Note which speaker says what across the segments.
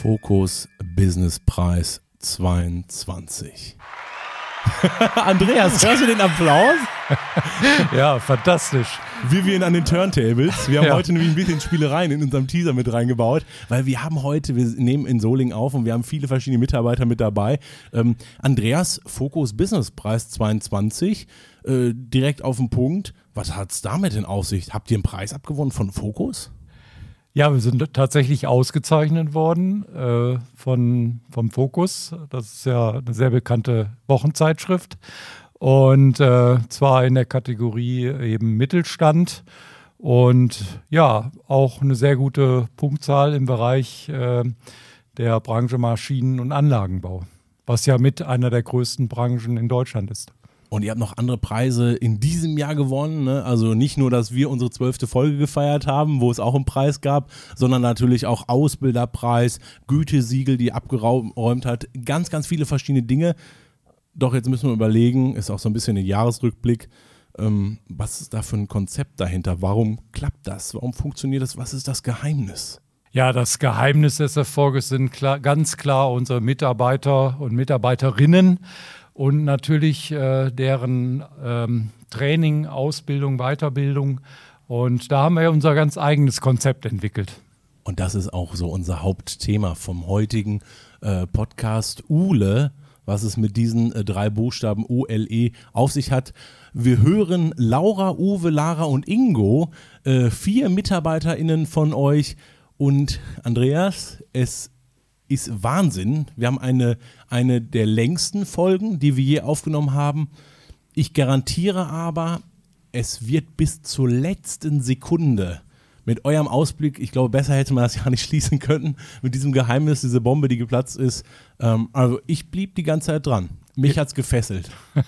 Speaker 1: Fokus Business Preis 22. Andreas, hörst du den Applaus?
Speaker 2: ja, fantastisch.
Speaker 1: Vivian an den Turntables. Wir haben ja. heute nämlich ein bisschen Spielereien in unserem Teaser mit reingebaut, weil wir haben heute, wir nehmen in Soling auf und wir haben viele verschiedene Mitarbeiter mit dabei. Ähm, Andreas, Fokus Business Preis 22, äh, direkt auf den Punkt. Was hat es damit in Aussicht? Habt ihr einen Preis abgewonnen von Fokus?
Speaker 2: Ja, wir sind tatsächlich ausgezeichnet worden äh, von, vom Fokus. Das ist ja eine sehr bekannte Wochenzeitschrift. Und äh, zwar in der Kategorie eben Mittelstand. Und ja, auch eine sehr gute Punktzahl im Bereich äh, der Branche Maschinen- und Anlagenbau, was ja mit einer der größten Branchen in Deutschland ist.
Speaker 1: Und ihr habt noch andere Preise in diesem Jahr gewonnen. Ne? Also nicht nur, dass wir unsere zwölfte Folge gefeiert haben, wo es auch einen Preis gab, sondern natürlich auch Ausbilderpreis, Gütesiegel, die abgeräumt hat. Ganz, ganz viele verschiedene Dinge. Doch jetzt müssen wir überlegen, ist auch so ein bisschen ein Jahresrückblick. Ähm, was ist da für ein Konzept dahinter? Warum klappt das? Warum funktioniert das? Was ist das Geheimnis?
Speaker 2: Ja, das Geheimnis des Erfolges sind klar, ganz klar unsere Mitarbeiter und Mitarbeiterinnen und natürlich äh, deren ähm, Training, Ausbildung, Weiterbildung. Und da haben wir unser ganz eigenes Konzept entwickelt.
Speaker 1: Und das ist auch so unser Hauptthema vom heutigen äh, Podcast. Ule, was es mit diesen äh, drei Buchstaben OLE auf sich hat. Wir hören Laura, Uwe, Lara und Ingo, äh, vier MitarbeiterInnen von euch. Und Andreas, es ist Wahnsinn. Wir haben eine, eine der längsten Folgen, die wir je aufgenommen haben. Ich garantiere aber, es wird bis zur letzten Sekunde mit eurem Ausblick, ich glaube, besser hätte man das ja nicht schließen können, mit diesem Geheimnis, diese Bombe, die geplatzt ist. Ähm, also ich blieb die ganze Zeit dran. Mich hat es gefesselt.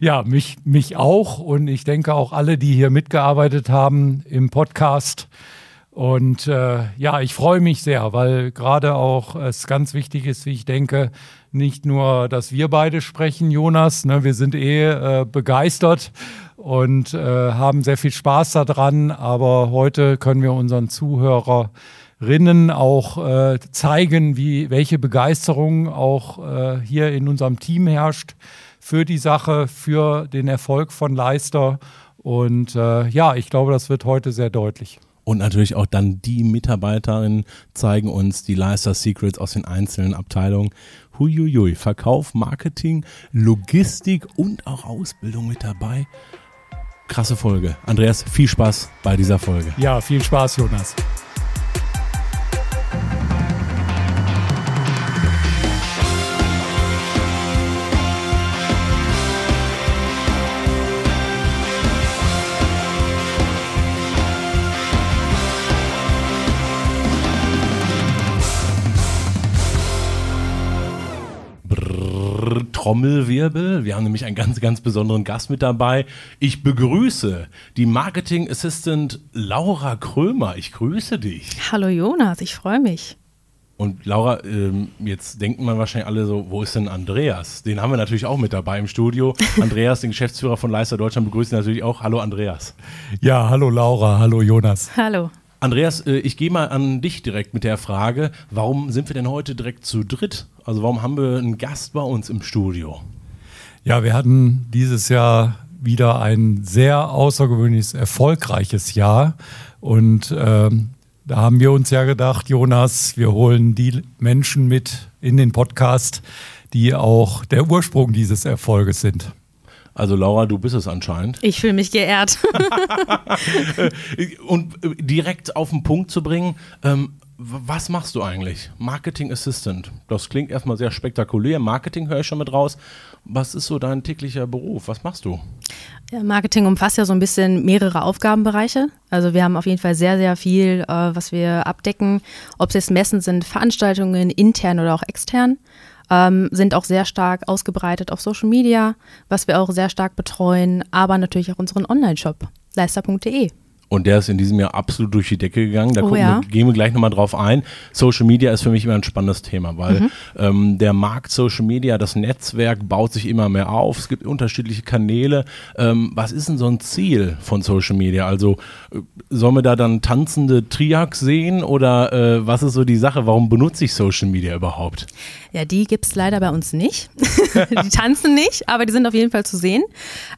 Speaker 2: ja, mich, mich auch und ich denke auch alle, die hier mitgearbeitet haben im Podcast. Und äh, ja, ich freue mich sehr, weil gerade auch es ganz wichtig ist, wie ich denke, nicht nur, dass wir beide sprechen, Jonas, ne, wir sind eh äh, begeistert und äh, haben sehr viel Spaß daran, aber heute können wir unseren Zuhörerinnen auch äh, zeigen, wie, welche Begeisterung auch äh, hier in unserem Team herrscht für die Sache, für den Erfolg von Leister. Und äh, ja, ich glaube, das wird heute sehr deutlich.
Speaker 1: Und natürlich auch dann die Mitarbeiterinnen zeigen uns die Leister Secrets aus den einzelnen Abteilungen. Huiuiui, Verkauf, Marketing, Logistik und auch Ausbildung mit dabei. Krasse Folge. Andreas, viel Spaß bei dieser Folge.
Speaker 2: Ja, viel Spaß, Jonas.
Speaker 1: Trommelwirbel. Wir haben nämlich einen ganz, ganz besonderen Gast mit dabei. Ich begrüße die Marketing Assistant Laura Krömer. Ich grüße dich.
Speaker 3: Hallo Jonas, ich freue mich.
Speaker 1: Und Laura, ähm, jetzt denken man wahrscheinlich alle so, wo ist denn Andreas? Den haben wir natürlich auch mit dabei im Studio. Andreas, den Geschäftsführer von Leister Deutschland, begrüßen natürlich auch. Hallo Andreas.
Speaker 2: Ja, hallo Laura, hallo Jonas.
Speaker 3: Hallo.
Speaker 1: Andreas, äh, ich gehe mal an dich direkt mit der Frage, warum sind wir denn heute direkt zu dritt? Also warum haben wir einen Gast bei uns im Studio?
Speaker 2: Ja, wir hatten dieses Jahr wieder ein sehr außergewöhnliches, erfolgreiches Jahr. Und ähm, da haben wir uns ja gedacht, Jonas, wir holen die Menschen mit in den Podcast, die auch der Ursprung dieses Erfolges sind.
Speaker 1: Also Laura, du bist es anscheinend.
Speaker 3: Ich fühle mich geehrt.
Speaker 1: Und äh, direkt auf den Punkt zu bringen, ähm, was machst du eigentlich? Marketing Assistant. Das klingt erstmal sehr spektakulär. Marketing höre ich schon mit raus. Was ist so dein täglicher Beruf? Was machst du?
Speaker 3: Ja, Marketing umfasst ja so ein bisschen mehrere Aufgabenbereiche. Also wir haben auf jeden Fall sehr, sehr viel, äh, was wir abdecken. Ob es jetzt Messen sind, Veranstaltungen, intern oder auch extern ähm, sind auch sehr stark ausgebreitet auf Social Media, was wir auch sehr stark betreuen, aber natürlich auch unseren Online-Shop, leister.de.
Speaker 1: Und der ist in diesem Jahr absolut durch die Decke gegangen. Da
Speaker 3: Oh
Speaker 1: gucken
Speaker 3: ja.
Speaker 1: wir, gehen wir gleich nochmal drauf ein. Social Media ist für mich immer ein spannendes Thema, weil
Speaker 3: Mhm.
Speaker 1: ähm, der Markt Social Media, das Netzwerk baut sich immer mehr auf. Es gibt unterschiedliche Kanäle. Ähm, was ist denn so ein Ziel von Social Media? Also äh, sollen wir da dann tanzende Triacs sehen oder äh, was ist so die Sache? Warum benutze ich Social Media überhaupt?
Speaker 3: Ja, die gibt es leider bei uns nicht. die tanzen nicht, aber die sind auf jeden Fall zu sehen.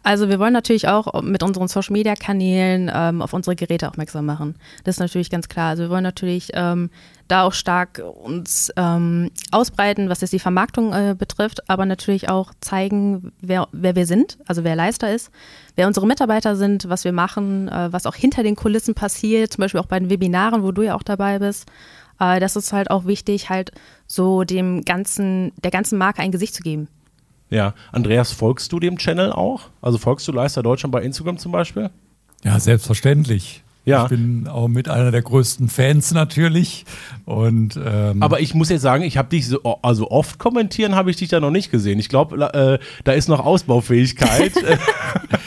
Speaker 3: Also wir wollen natürlich auch mit unseren Social-Media-Kanälen ähm, auf unsere Geräte aufmerksam machen. Das ist natürlich ganz klar. Also wir wollen natürlich ähm, da auch stark uns ähm, ausbreiten, was jetzt die Vermarktung äh, betrifft, aber natürlich auch zeigen, wer, wer wir sind, also wer Leister ist, wer unsere Mitarbeiter sind, was wir machen, äh, was auch hinter den Kulissen passiert, zum Beispiel auch bei den Webinaren, wo du ja auch dabei bist. Äh, das ist halt auch wichtig, halt so dem ganzen, der ganzen Marke ein Gesicht zu geben.
Speaker 1: Ja, Andreas, folgst du dem Channel auch? Also folgst du Leister Deutschland bei Instagram zum Beispiel?
Speaker 2: Ja, selbstverständlich.
Speaker 1: Ja.
Speaker 2: Ich bin auch mit einer der größten Fans natürlich. Und ähm,
Speaker 1: Aber ich muss jetzt sagen, ich habe dich so, also oft kommentieren habe ich dich da noch nicht gesehen. Ich glaube, äh, da ist noch Ausbaufähigkeit.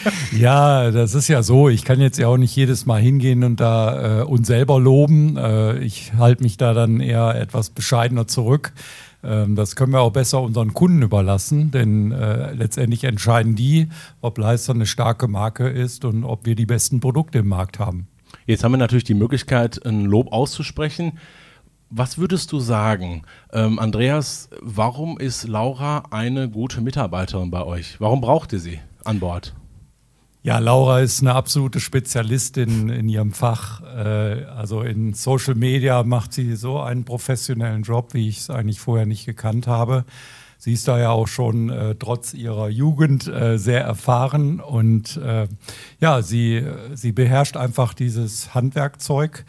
Speaker 2: Ja, das ist ja so. Ich kann jetzt ja auch nicht jedes Mal hingehen und da äh, uns selber loben. Äh, ich halte mich da dann eher etwas bescheidener zurück. Ähm, das können wir auch besser unseren Kunden überlassen, denn äh, letztendlich entscheiden die, ob Leister eine starke Marke ist und ob wir die besten Produkte im Markt haben.
Speaker 1: Jetzt haben wir natürlich die Möglichkeit, ein Lob auszusprechen. Was würdest du sagen, ähm, Andreas, warum ist Laura eine gute Mitarbeiterin bei euch? Warum braucht ihr sie an Bord?
Speaker 2: Ja, Laura ist eine absolute Spezialistin in ihrem Fach. Äh, Also in Social Media macht sie so einen professionellen Job, wie ich es eigentlich vorher nicht gekannt habe. Sie ist da ja auch schon äh, trotz ihrer Jugend äh, sehr erfahren und äh, ja, sie, sie beherrscht einfach dieses Handwerkzeug.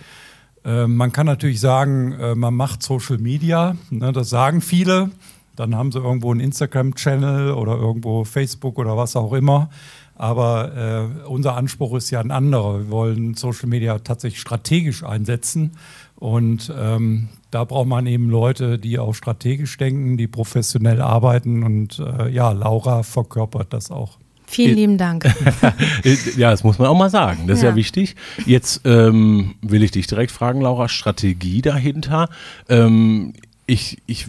Speaker 2: Äh, man kann natürlich sagen, äh, man macht Social Media, ne, das sagen viele. Dann haben sie irgendwo einen Instagram-Channel oder irgendwo Facebook oder was auch immer. Aber äh, unser Anspruch ist ja ein anderer. Wir wollen Social Media tatsächlich strategisch einsetzen. Und ähm, da braucht man eben Leute, die auch strategisch denken, die professionell arbeiten. Und äh, ja, Laura verkörpert das auch.
Speaker 3: Vielen lieben Dank.
Speaker 1: Äh, Ja, das muss man auch mal sagen. Das ist ja
Speaker 3: Ja.
Speaker 1: wichtig. Jetzt ähm, will ich dich direkt fragen, Laura, Strategie dahinter. Ähm, ich, ich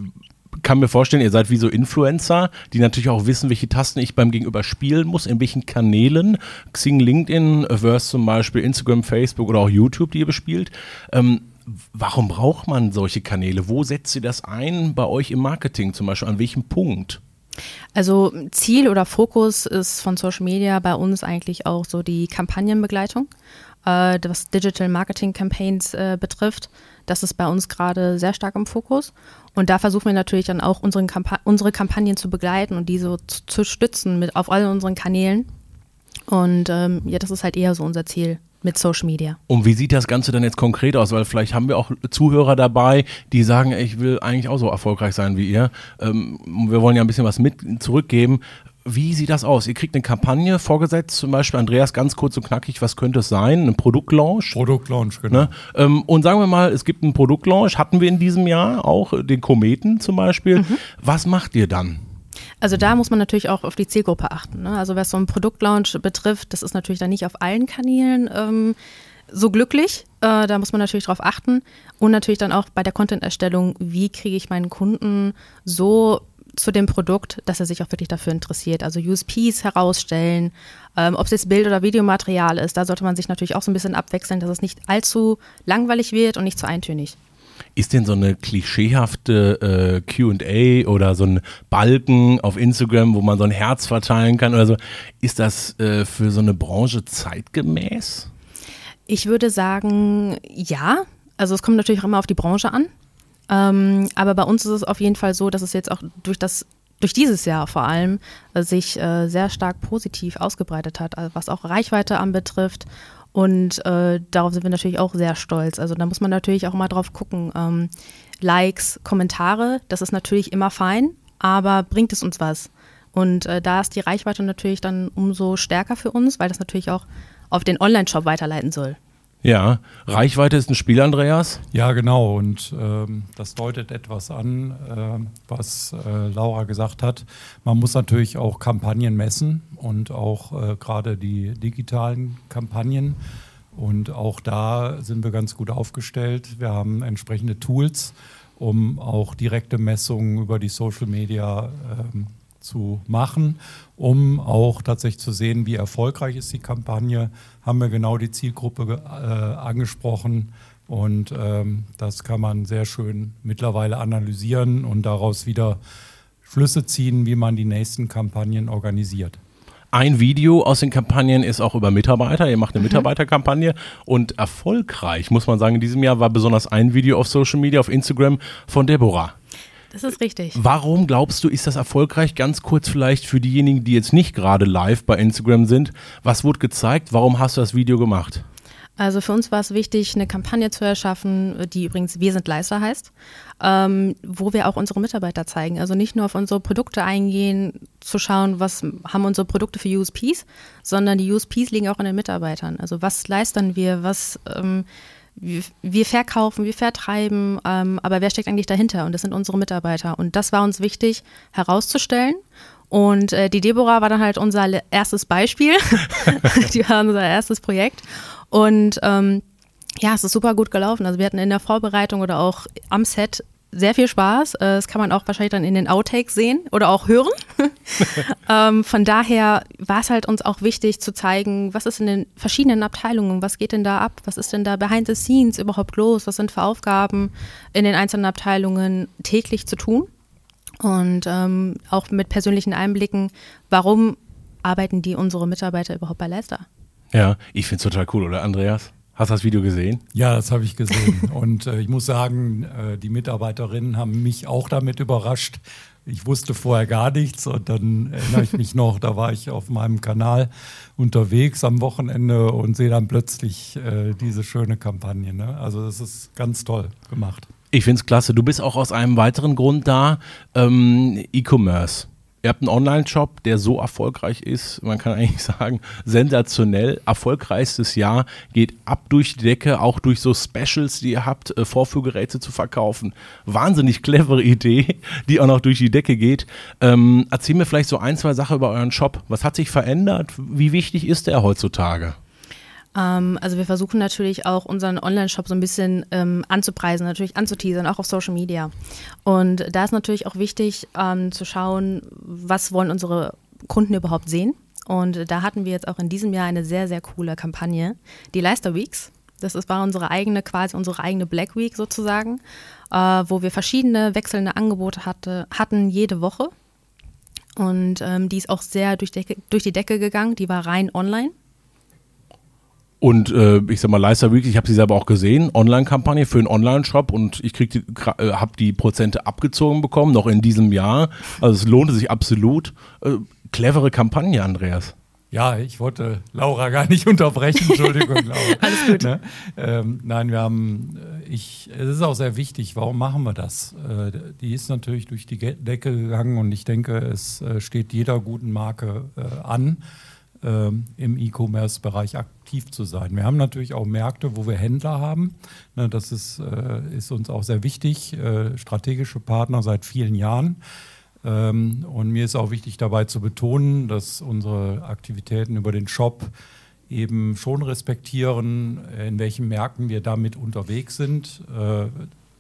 Speaker 1: kann mir vorstellen, ihr seid wie so Influencer, die natürlich auch wissen, welche Tasten ich beim Gegenüber spielen muss, in welchen Kanälen. Xing, LinkedIn, versus zum Beispiel Instagram, Facebook oder auch YouTube, die ihr bespielt. Ähm, warum braucht man solche Kanäle? Wo setzt ihr das ein bei euch im Marketing zum Beispiel? An welchem Punkt?
Speaker 3: Also Ziel oder Fokus ist von Social Media bei uns eigentlich auch so die Kampagnenbegleitung, äh, was Digital Marketing Campaigns äh, betrifft. Das ist bei uns gerade sehr stark im Fokus. Und da versuchen wir natürlich dann auch Kampa unsere Kampagnen zu begleiten und diese zu, zu stützen mit auf all unseren Kanälen. Und ähm, ja, das ist halt eher so unser Ziel mit Social Media.
Speaker 1: Und wie sieht das Ganze dann jetzt konkret aus? Weil vielleicht haben wir auch Zuhörer dabei, die sagen, ich will eigentlich auch so erfolgreich sein wie ihr. Ähm, wir wollen ja ein bisschen was mit zurückgeben. Wie sieht das aus? Ihr kriegt eine Kampagne vorgesetzt, zum Beispiel Andreas, ganz kurz und knackig, was könnte es sein? Ein Produktlaunch?
Speaker 2: Produktlaunch, genau.
Speaker 1: Ne? Ähm, und sagen wir mal, es gibt einen Produktlaunch, hatten wir in diesem Jahr auch äh, den Kometen zum Beispiel. Was macht ihr dann?
Speaker 3: Also da muss man natürlich auch auf die Zielgruppe achten. Ne? Also was so ein Produktlaunch betrifft, das ist natürlich dann nicht auf allen Kanälen ähm, so glücklich. Äh, da muss man natürlich drauf achten. Und natürlich dann auch bei der Content-Erstellung, wie kriege ich meinen Kunden so zu dem Produkt, dass er sich auch wirklich dafür interessiert. Also USPs herausstellen, ähm, ob es jetzt Bild- oder Videomaterial ist. Da sollte man sich natürlich auch so ein bisschen abwechseln, dass es nicht allzu langweilig wird und nicht zu eintönig.
Speaker 1: Ist denn so eine klischeehafte äh, QA oder so ein Balken auf Instagram, wo man so ein Herz verteilen kann oder so, ist das äh, für so eine Branche zeitgemäß?
Speaker 3: Ich würde sagen, ja. Also es kommt natürlich auch immer auf die Branche an. Ähm, aber bei uns ist es auf jeden Fall so, dass es jetzt auch durch das durch dieses Jahr vor allem äh, sich äh, sehr stark positiv ausgebreitet hat, also was auch Reichweite anbetrifft. Und äh, darauf sind wir natürlich auch sehr stolz. Also da muss man natürlich auch mal drauf gucken. Ähm, Likes, Kommentare, das ist natürlich immer fein, aber bringt es uns was? Und äh, da ist die Reichweite natürlich dann umso stärker für uns, weil das natürlich auch auf den Online-Shop weiterleiten soll.
Speaker 1: Ja, Reichweite ist ein Spiel, Andreas.
Speaker 2: Ja, genau. Und ähm, das deutet etwas an, äh, was äh, Laura gesagt hat. Man muss natürlich auch Kampagnen messen und auch äh, gerade die digitalen Kampagnen. Und auch da sind wir ganz gut aufgestellt. Wir haben entsprechende Tools, um auch direkte Messungen über die Social Media ähm, zu machen, um auch tatsächlich zu sehen, wie erfolgreich ist die Kampagne. Haben wir genau die Zielgruppe äh, angesprochen und ähm, das kann man sehr schön mittlerweile analysieren und daraus wieder Schlüsse ziehen, wie man die nächsten Kampagnen organisiert.
Speaker 1: Ein Video aus den Kampagnen ist auch über Mitarbeiter. Ihr macht eine mhm. Mitarbeiterkampagne und erfolgreich, muss man sagen, in diesem Jahr war besonders ein Video auf Social Media, auf Instagram von Deborah.
Speaker 3: Das ist richtig.
Speaker 1: Warum glaubst du, ist das erfolgreich? Ganz kurz vielleicht für diejenigen, die jetzt nicht gerade live bei Instagram sind. Was wurde gezeigt? Warum hast du das Video gemacht?
Speaker 3: Also für uns war es wichtig, eine Kampagne zu erschaffen, die übrigens Wir sind Leister heißt, ähm, wo wir auch unsere Mitarbeiter zeigen. Also nicht nur auf unsere Produkte eingehen, zu schauen, was haben unsere Produkte für USPs, sondern die USPs liegen auch in den Mitarbeitern. Also was leisten wir, was ähm, wir, wir, verkaufen, wir vertreiben, ähm, aber wer steckt eigentlich dahinter? Und das sind unsere Mitarbeiter. Und das war uns wichtig herauszustellen. Und äh, die Deborah war dann halt unser erstes Beispiel. die war unser erstes Projekt. Und ähm, ja, es ist super gut gelaufen. Also wir hatten in der Vorbereitung oder auch am Set sehr viel Spaß. Äh, das kann man auch wahrscheinlich dann in den Outtakes sehen oder auch hören. ähm, von daher war es halt uns auch wichtig zu zeigen, was ist in den verschiedenen Abteilungen, was geht denn da ab, was ist denn da behind the scenes überhaupt los, was sind für Aufgaben in den einzelnen Abteilungen täglich zu tun. Und ähm, auch mit persönlichen Einblicken, warum arbeiten die unsere Mitarbeiter überhaupt bei Leicester?
Speaker 1: Ja, ich finde es total cool, oder Andreas? Hast du das Video gesehen?
Speaker 2: Ja, das habe ich gesehen. Und äh, ich muss sagen, äh, die Mitarbeiterinnen haben mich auch damit überrascht. Ich wusste vorher gar nichts und dann erinnere ich mich noch, da war ich auf meinem Kanal unterwegs am Wochenende und sehe dann plötzlich äh, diese schöne Kampagne. Ne? Also das ist ganz toll gemacht.
Speaker 1: Ich finde es klasse. Du bist auch aus einem weiteren Grund da, ähm, E-Commerce. Ihr habt einen Online-Shop, der so erfolgreich ist, man kann eigentlich sagen, sensationell. Erfolgreichstes Jahr geht ab durch die Decke, auch durch so Specials, die ihr habt, äh, Vorführgeräte zu verkaufen. Wahnsinnig clevere Idee, die auch noch durch die Decke geht. Ähm, erzähl mir vielleicht so ein, zwei Sachen über euren Shop. Was hat sich verändert? Wie wichtig ist der heutzutage?
Speaker 3: Ähm, also wir versuchen natürlich auch unseren Online-Shop so ein bisschen ähm, anzupreisen, natürlich anzuteasern, auch auf Social Media. Und da ist natürlich auch wichtig ähm, zu schauen, was wollen unsere Kunden überhaupt sehen. Und da hatten wir jetzt auch in diesem Jahr eine sehr, sehr coole Kampagne, die Leister Weeks. Das ist, war unsere eigene, quasi unsere eigene Black Week sozusagen, äh, wo wir verschiedene wechselnde Angebote hatte, hatten jede Woche. Und ähm, die ist auch sehr durch, Decke, durch die Decke gegangen. Die war rein online.
Speaker 1: Und äh, ich sag mal, Leister Week, ich habe sie selber auch gesehen, Online-Kampagne für einen Online-Shop und ich krieg die, äh, habe die Prozente abgezogen bekommen, noch in diesem Jahr. Also es lohnte sich absolut. Äh, clevere Kampagne, Andreas.
Speaker 2: Ja, ich wollte Laura gar nicht unterbrechen, Entschuldigung, Laura. Alles gut. Ne? Ähm, nein, wir haben, äh, ich, es ist auch sehr wichtig, warum machen wir das? Äh, die ist natürlich durch die Decke gegangen und ich denke, es äh, steht jeder guten Marke äh, an ähm, im E-Commerce-Bereich aktiv zu sein. Wir haben natürlich auch Märkte, wo wir Händler haben. Ne, das ist, äh, ist uns auch sehr wichtig, äh, strategische Partner seit vielen Jahren. Ähm, und mir ist auch wichtig dabei zu betonen, dass unsere Aktivitäten über den Shop eben schon respektieren, in welchen Märkten wir damit unterwegs sind. Äh,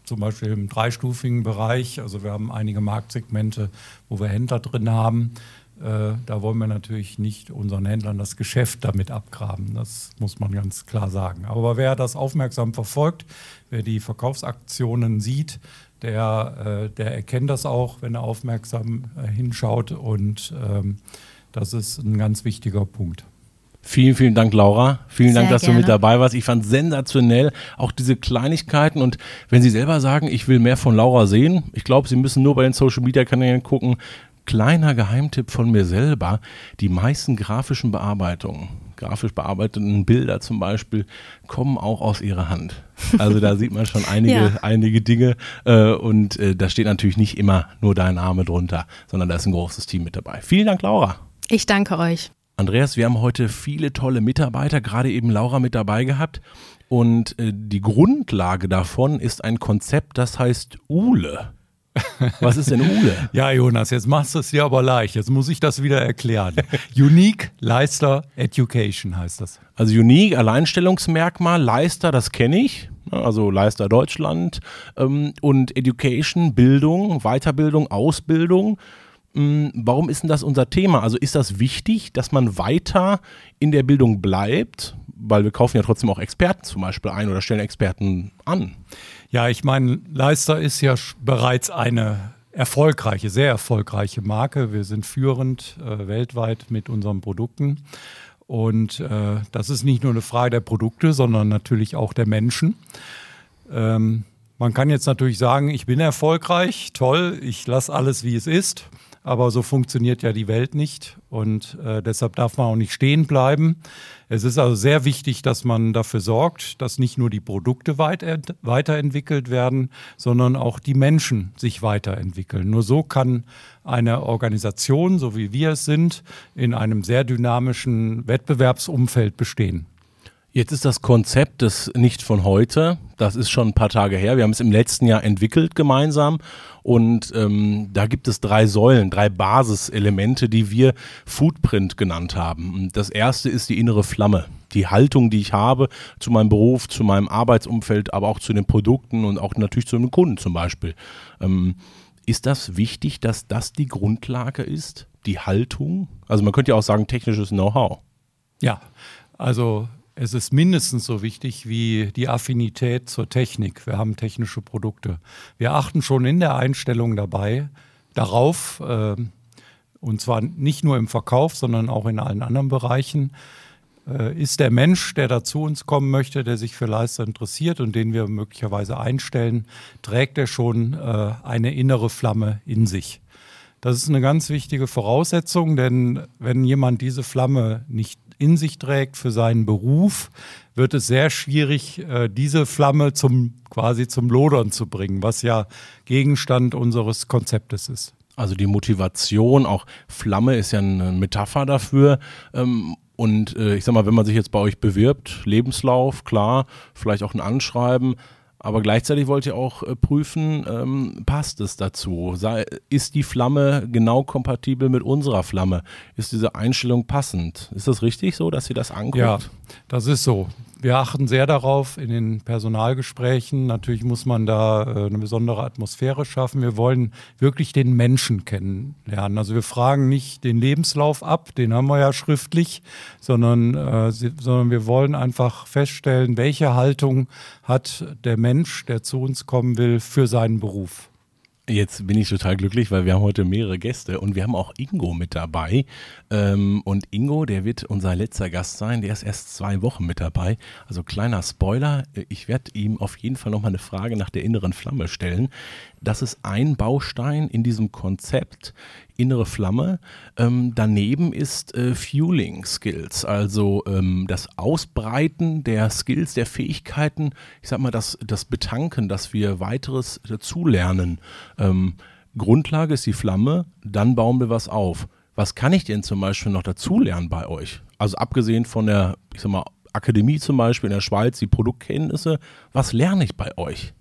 Speaker 2: zum Beispiel im dreistufigen Bereich. Also wir haben einige Marktsegmente, wo wir Händler drin haben. Äh, da wollen wir natürlich nicht unseren Händlern das Geschäft damit abgraben. Das muss man ganz klar sagen. Aber wer das aufmerksam verfolgt, wer die Verkaufsaktionen sieht, der, äh, der erkennt das auch, wenn er aufmerksam äh, hinschaut. Und ähm, das ist ein ganz wichtiger Punkt.
Speaker 1: Vielen, vielen Dank, Laura. Vielen Sehr Dank, dass gerne. du mit dabei warst. Ich fand sensationell auch diese Kleinigkeiten. Und wenn Sie selber sagen, ich will mehr von Laura sehen, ich glaube, Sie müssen nur bei den Social Media Kanälen gucken, kleiner Geheimtipp von mir selber, die meisten grafischen Bearbeitungen, grafisch bearbeiteten Bilder zum Beispiel, kommen auch aus ihrer Hand. Also da sieht man schon einige, ja. einige Dinge äh, und äh, da steht natürlich nicht immer nur dein Name drunter, sondern da ist ein großes Team mit dabei. Vielen Dank, Laura.
Speaker 3: Ich danke euch.
Speaker 1: Andreas, wir haben heute viele tolle Mitarbeiter, gerade eben Laura mit dabei gehabt. Und äh, die Grundlage davon ist ein Konzept, das heißt ULE. Was ist denn ULE?
Speaker 2: ja, Jonas, jetzt machst du es dir aber leicht. Jetzt muss ich das wieder erklären. Unique Leister Education heißt das.
Speaker 1: Also Unique, Alleinstellungsmerkmal, Leister, das kenne ich. Also Leister Deutschland. Ähm, und Education, Bildung, Weiterbildung, Ausbildung. Hm, warum ist denn das unser Thema? Also ist das wichtig, dass man weiter in der Bildung bleibt? Weil wir kaufen ja trotzdem auch Experten zum Beispiel ein oder stellen Experten an.
Speaker 2: Ja, ich meine, Leister ist ja bereits eine erfolgreiche, sehr erfolgreiche Marke. Wir sind führend äh, weltweit mit unseren Produkten. Und äh, das ist nicht nur eine Frage der Produkte, sondern natürlich auch der Menschen. Ähm, man kann jetzt natürlich sagen, ich bin erfolgreich, toll, ich lasse alles, wie es ist. Aber so funktioniert ja die Welt nicht und äh, deshalb darf man auch nicht stehen bleiben. Es ist also sehr wichtig, dass man dafür sorgt, dass nicht nur die Produkte weit weiterentwickelt werden, sondern auch die Menschen sich weiterentwickeln. Nur so kann eine Organisation, so wie wir es sind, in einem sehr dynamischen Wettbewerbsumfeld bestehen.
Speaker 1: Jetzt ist das Konzept des nicht von heute, das ist schon ein paar Tage her. Wir haben es im letzten Jahr entwickelt gemeinsam und ähm, da gibt es drei Säulen, drei Basiselemente, die wir Footprint genannt haben. Das erste ist die innere Flamme, die Haltung, die ich habe zu meinem Beruf, zu meinem Arbeitsumfeld, aber auch zu den Produkten und auch natürlich zu den Kunden zum Beispiel. Ähm, ist das wichtig, dass das die Grundlage ist, die Haltung? Also man könnte ja auch sagen technisches Know-how.
Speaker 2: Ja, also es ist mindestens so wichtig wie die Affinität zur Technik. Wir haben technische Produkte. Wir achten schon in der Einstellung dabei darauf, äh, und zwar nicht nur im Verkauf, sondern auch in allen anderen Bereichen, äh, ist der Mensch, der da zu uns kommen möchte, der sich für Leister interessiert und den wir möglicherweise einstellen, trägt er schon äh, eine innere Flamme in sich. Das ist eine ganz wichtige Voraussetzung, denn wenn jemand diese Flamme nicht in sich trägt für seinen Beruf, wird es sehr schwierig, äh, diese Flamme zum, quasi zum Lodern zu bringen, was ja Gegenstand unseres Konzeptes ist.
Speaker 1: Also die Motivation, auch Flamme ist ja eine Metapher dafür. Ähm, und äh, ich sag mal, wenn man sich jetzt bei euch bewirbt, Lebenslauf, klar, vielleicht auch ein Anschreiben, aber gleichzeitig wollt ihr auch äh, prüfen, ähm, passt es dazu? Sei, ist die Flamme genau kompatibel mit unserer Flamme? Ist diese Einstellung passend? Ist das richtig so, dass ihr das anguckt?
Speaker 2: Ja, das ist so wir achten sehr darauf in den Personalgesprächen. Natürlich muss man da äh, eine besondere Atmosphäre schaffen. Wir wollen wirklich den Menschen kennenlernen. Also wir fragen nicht den Lebenslauf ab, den haben wir ja schriftlich, sondern, äh, sondern wir wollen einfach feststellen, welche Haltung hat der Mensch, der zu uns kommen will, für seinen Beruf.
Speaker 1: Jetzt bin ich total glücklich, weil wir haben heute mehrere Gäste und wir haben auch Ingo mit dabei. Ähm, und Ingo, der wird unser letzter Gast sein. Der ist erst zwei Wochen mit dabei. Also kleiner Spoiler. Ich werde ihm auf jeden Fall nochmal eine Frage nach der inneren Flamme stellen. Das ist ein Baustein in diesem Konzept innere Flamme. Ähm, daneben ist äh, Fueling Skills, also ähm, das Ausbreiten der Skills, der Fähigkeiten, ich sag mal, das, das Betanken, dass wir weiteres dazulernen. Ähm, Grundlage ist die Flamme, dann bauen wir was auf. Was kann ich denn zum Beispiel noch dazulernen bei euch? Also abgesehen von der, ich sag mal, Akademie zum Beispiel in der Schweiz, die Produktkenntnisse, was lerne ich bei euch?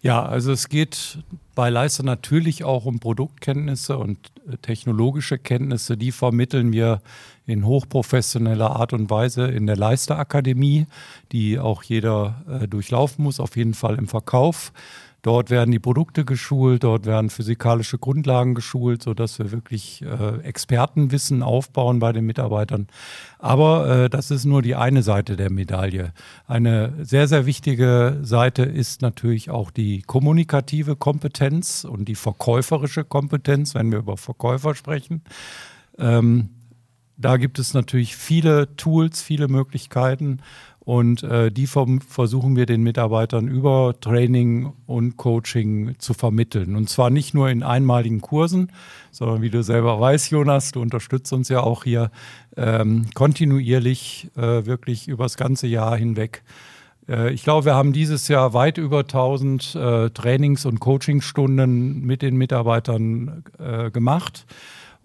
Speaker 2: Ja, also es geht bei Leister natürlich auch um Produktkenntnisse und äh, technologische Kenntnisse. Die vermitteln wir in hochprofessioneller Art und Weise in der Leister Akademie, die auch jeder äh, durchlaufen muss, auf jeden Fall im Verkauf. Dort werden die Produkte geschult, dort werden physikalische Grundlagen geschult, sodass wir wirklich äh, Expertenwissen aufbauen bei den Mitarbeitern. Aber äh, das ist nur die eine Seite der Medaille. Eine sehr, sehr wichtige Seite ist natürlich auch die kommunikative Kompetenz und die verkäuferische Kompetenz, wenn wir über Verkäufer sprechen. Ähm, da gibt es natürlich viele Tools, viele Möglichkeiten. Und äh, die vom, versuchen wir den Mitarbeitern über Training und Coaching zu vermitteln. Und zwar nicht nur in einmaligen Kursen, sondern wie du selber weißt, Jonas, du unterstützt uns ja auch hier ähm, kontinuierlich, äh, wirklich übers ganze Jahr hinweg. Äh, ich glaube, wir haben dieses Jahr weit über 1000 äh, Trainings- und Coachingstunden mit den Mitarbeitern äh, gemacht.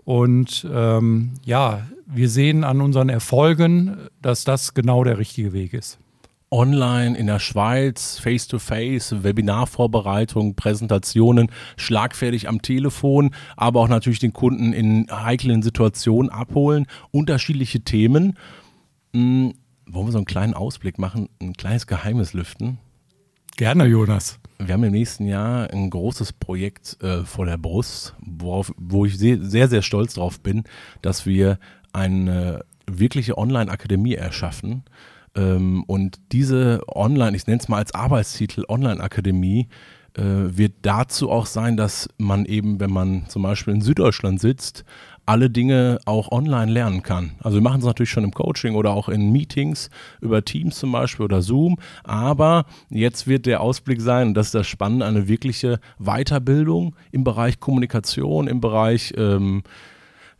Speaker 2: Und ähm, ja, wir sehen an unseren Erfolgen, dass das genau der richtige Weg ist.
Speaker 1: online in der Schweiz, face-to-face, Webinarvorbereitung, Präsentationen, schlagfertig am Telefon, aber auch natürlich den Kunden in heiklen Situationen abholen, unterschiedliche Themen. Hm, wollen wir so einen kleinen Ausblick machen, ein kleines Geheimnis lüften?
Speaker 2: Gerne, Jonas.
Speaker 1: Wir haben im nächsten Jahr ein großes Projekt äh, vor der Brust, worauf, wo ich sehr, sehr, sehr stolz drauf bin, dass wir eine wirkliche Online-Akademie erschaffen. Ähm, und diese Online, ich nenne es mal als Arbeitstitel Online-Akademie, äh, wird dazu auch sein, dass man eben, wenn man zum Beispiel in Süddeutschland sitzt, alle Dinge auch online lernen kann. Also wir machen es natürlich schon im Coaching oder auch in Meetings über Teams zum Beispiel oder Zoom, aber jetzt wird der Ausblick sein, und das das Spannende, eine wirkliche Weiterbildung im Bereich Kommunikation, im Bereich ähm,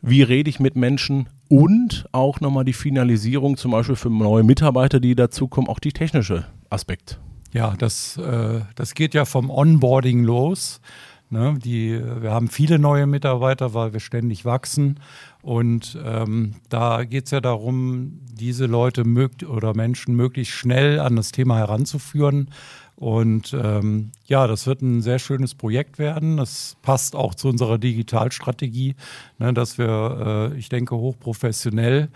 Speaker 1: wie rede ich mit Menschen und auch nochmal die Finalisierung zum Beispiel für neue Mitarbeiter, die dazukommen, auch die technische Aspekt.
Speaker 2: Ja, das, äh, das geht ja vom Onboarding los. Ne? Die, wir haben viele neue Mitarbeiter, weil wir ständig wachsen. Und ähm, da geht es ja darum, diese Leute oder Menschen möglichst schnell an das Thema heranzuführen. Und ähm, ja, das wird ein sehr schönes Projekt werden. Das passt auch zu unserer Digitalstrategie, ne, dass wir, äh, ich denke, hochprofessionell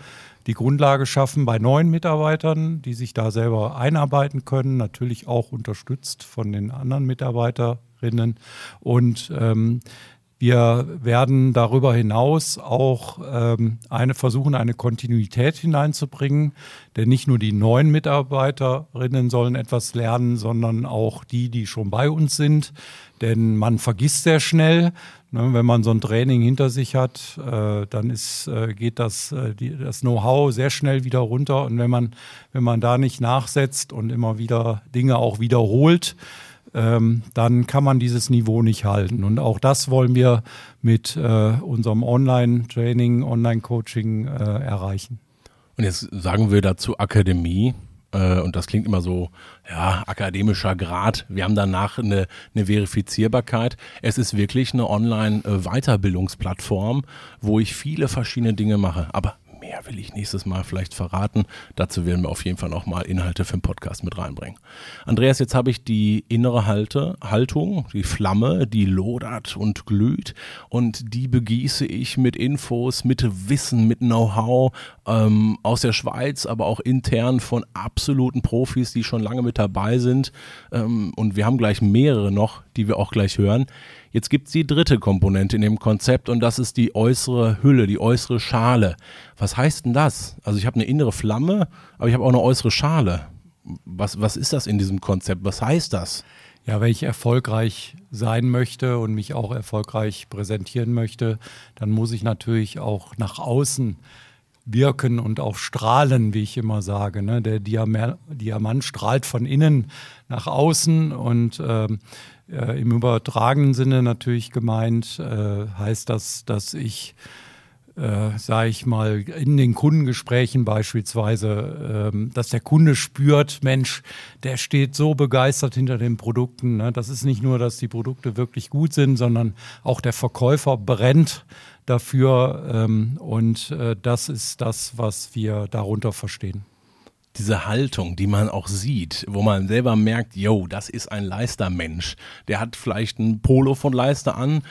Speaker 2: die Grundlage schaffen bei neuen Mitarbeitern, die sich da selber einarbeiten können, natürlich auch unterstützt von den anderen Mitarbeiterinnen. Und ähm, wir werden darüber hinaus auch ähm, eine, versuchen, eine Kontinuität hineinzubringen, denn nicht nur die neuen Mitarbeiterinnen sollen etwas lernen, sondern auch die, die schon bei uns sind. Denn man vergisst sehr schnell, ne, wenn man so ein Training hinter sich hat, äh, dann ist, äh, geht das, äh, die, das Know-how sehr schnell wieder runter. Und wenn man, wenn man da nicht nachsetzt und immer wieder Dinge auch wiederholt, ähm, dann kann man dieses Niveau nicht halten. Und auch das wollen wir mit äh, unserem Online-Training, Online-Coaching äh, erreichen.
Speaker 1: Und jetzt sagen wir dazu Akademie. Äh, und das klingt immer so, ja, akademischer Grad. Wir haben danach eine, eine Verifizierbarkeit. Es ist wirklich eine Online-Weiterbildungsplattform, wo ich viele verschiedene Dinge mache. Aber mehr will ich nächstes Mal vielleicht verraten. Dazu werden wir auf jeden Fall nochmal Inhalte für den Podcast mit reinbringen. Andreas, jetzt habe ich die innere Halte, Haltung, die Flamme, die lodert und glüht und die begieße ich mit Infos, mit Wissen, mit Know-how ähm, aus der Schweiz, aber auch intern von absoluten Profis, die schon lange mit dabei sind. Ähm, und wir haben gleich mehrere noch, die wir auch gleich hören. Jetzt gibt es die dritte Komponente in dem Konzept und das ist die äußere Hülle, die äußere Schale. Was heißt denn das? Also ich habe eine innere Flamme, aber ich habe auch eine äußere Schale. Was, was ist das in diesem Konzept? Was heißt das?
Speaker 2: Ja, wenn ich erfolgreich sein möchte und mich auch erfolgreich präsentieren möchte, dann muss ich natürlich auch nach außen wirken und auch strahlen, wie ich immer sage. Ne? Der Diamant strahlt von innen nach außen und ähm, äh, Im übertragenen Sinne natürlich gemeint äh, heißt das, dass ich, äh, sage ich mal, in den Kundengesprächen beispielsweise, äh, dass der Kunde spürt, Mensch, der steht so begeistert hinter den Produkten. Ne? Das ist nicht nur, dass die Produkte wirklich gut sind, sondern auch der Verkäufer brennt dafür. Ähm, und äh, das ist das, was wir darunter verstehen
Speaker 1: diese Haltung, die man auch sieht, wo man selber merkt, yo, das ist ein Leistermensch. Der hat vielleicht ein Polo von Leister an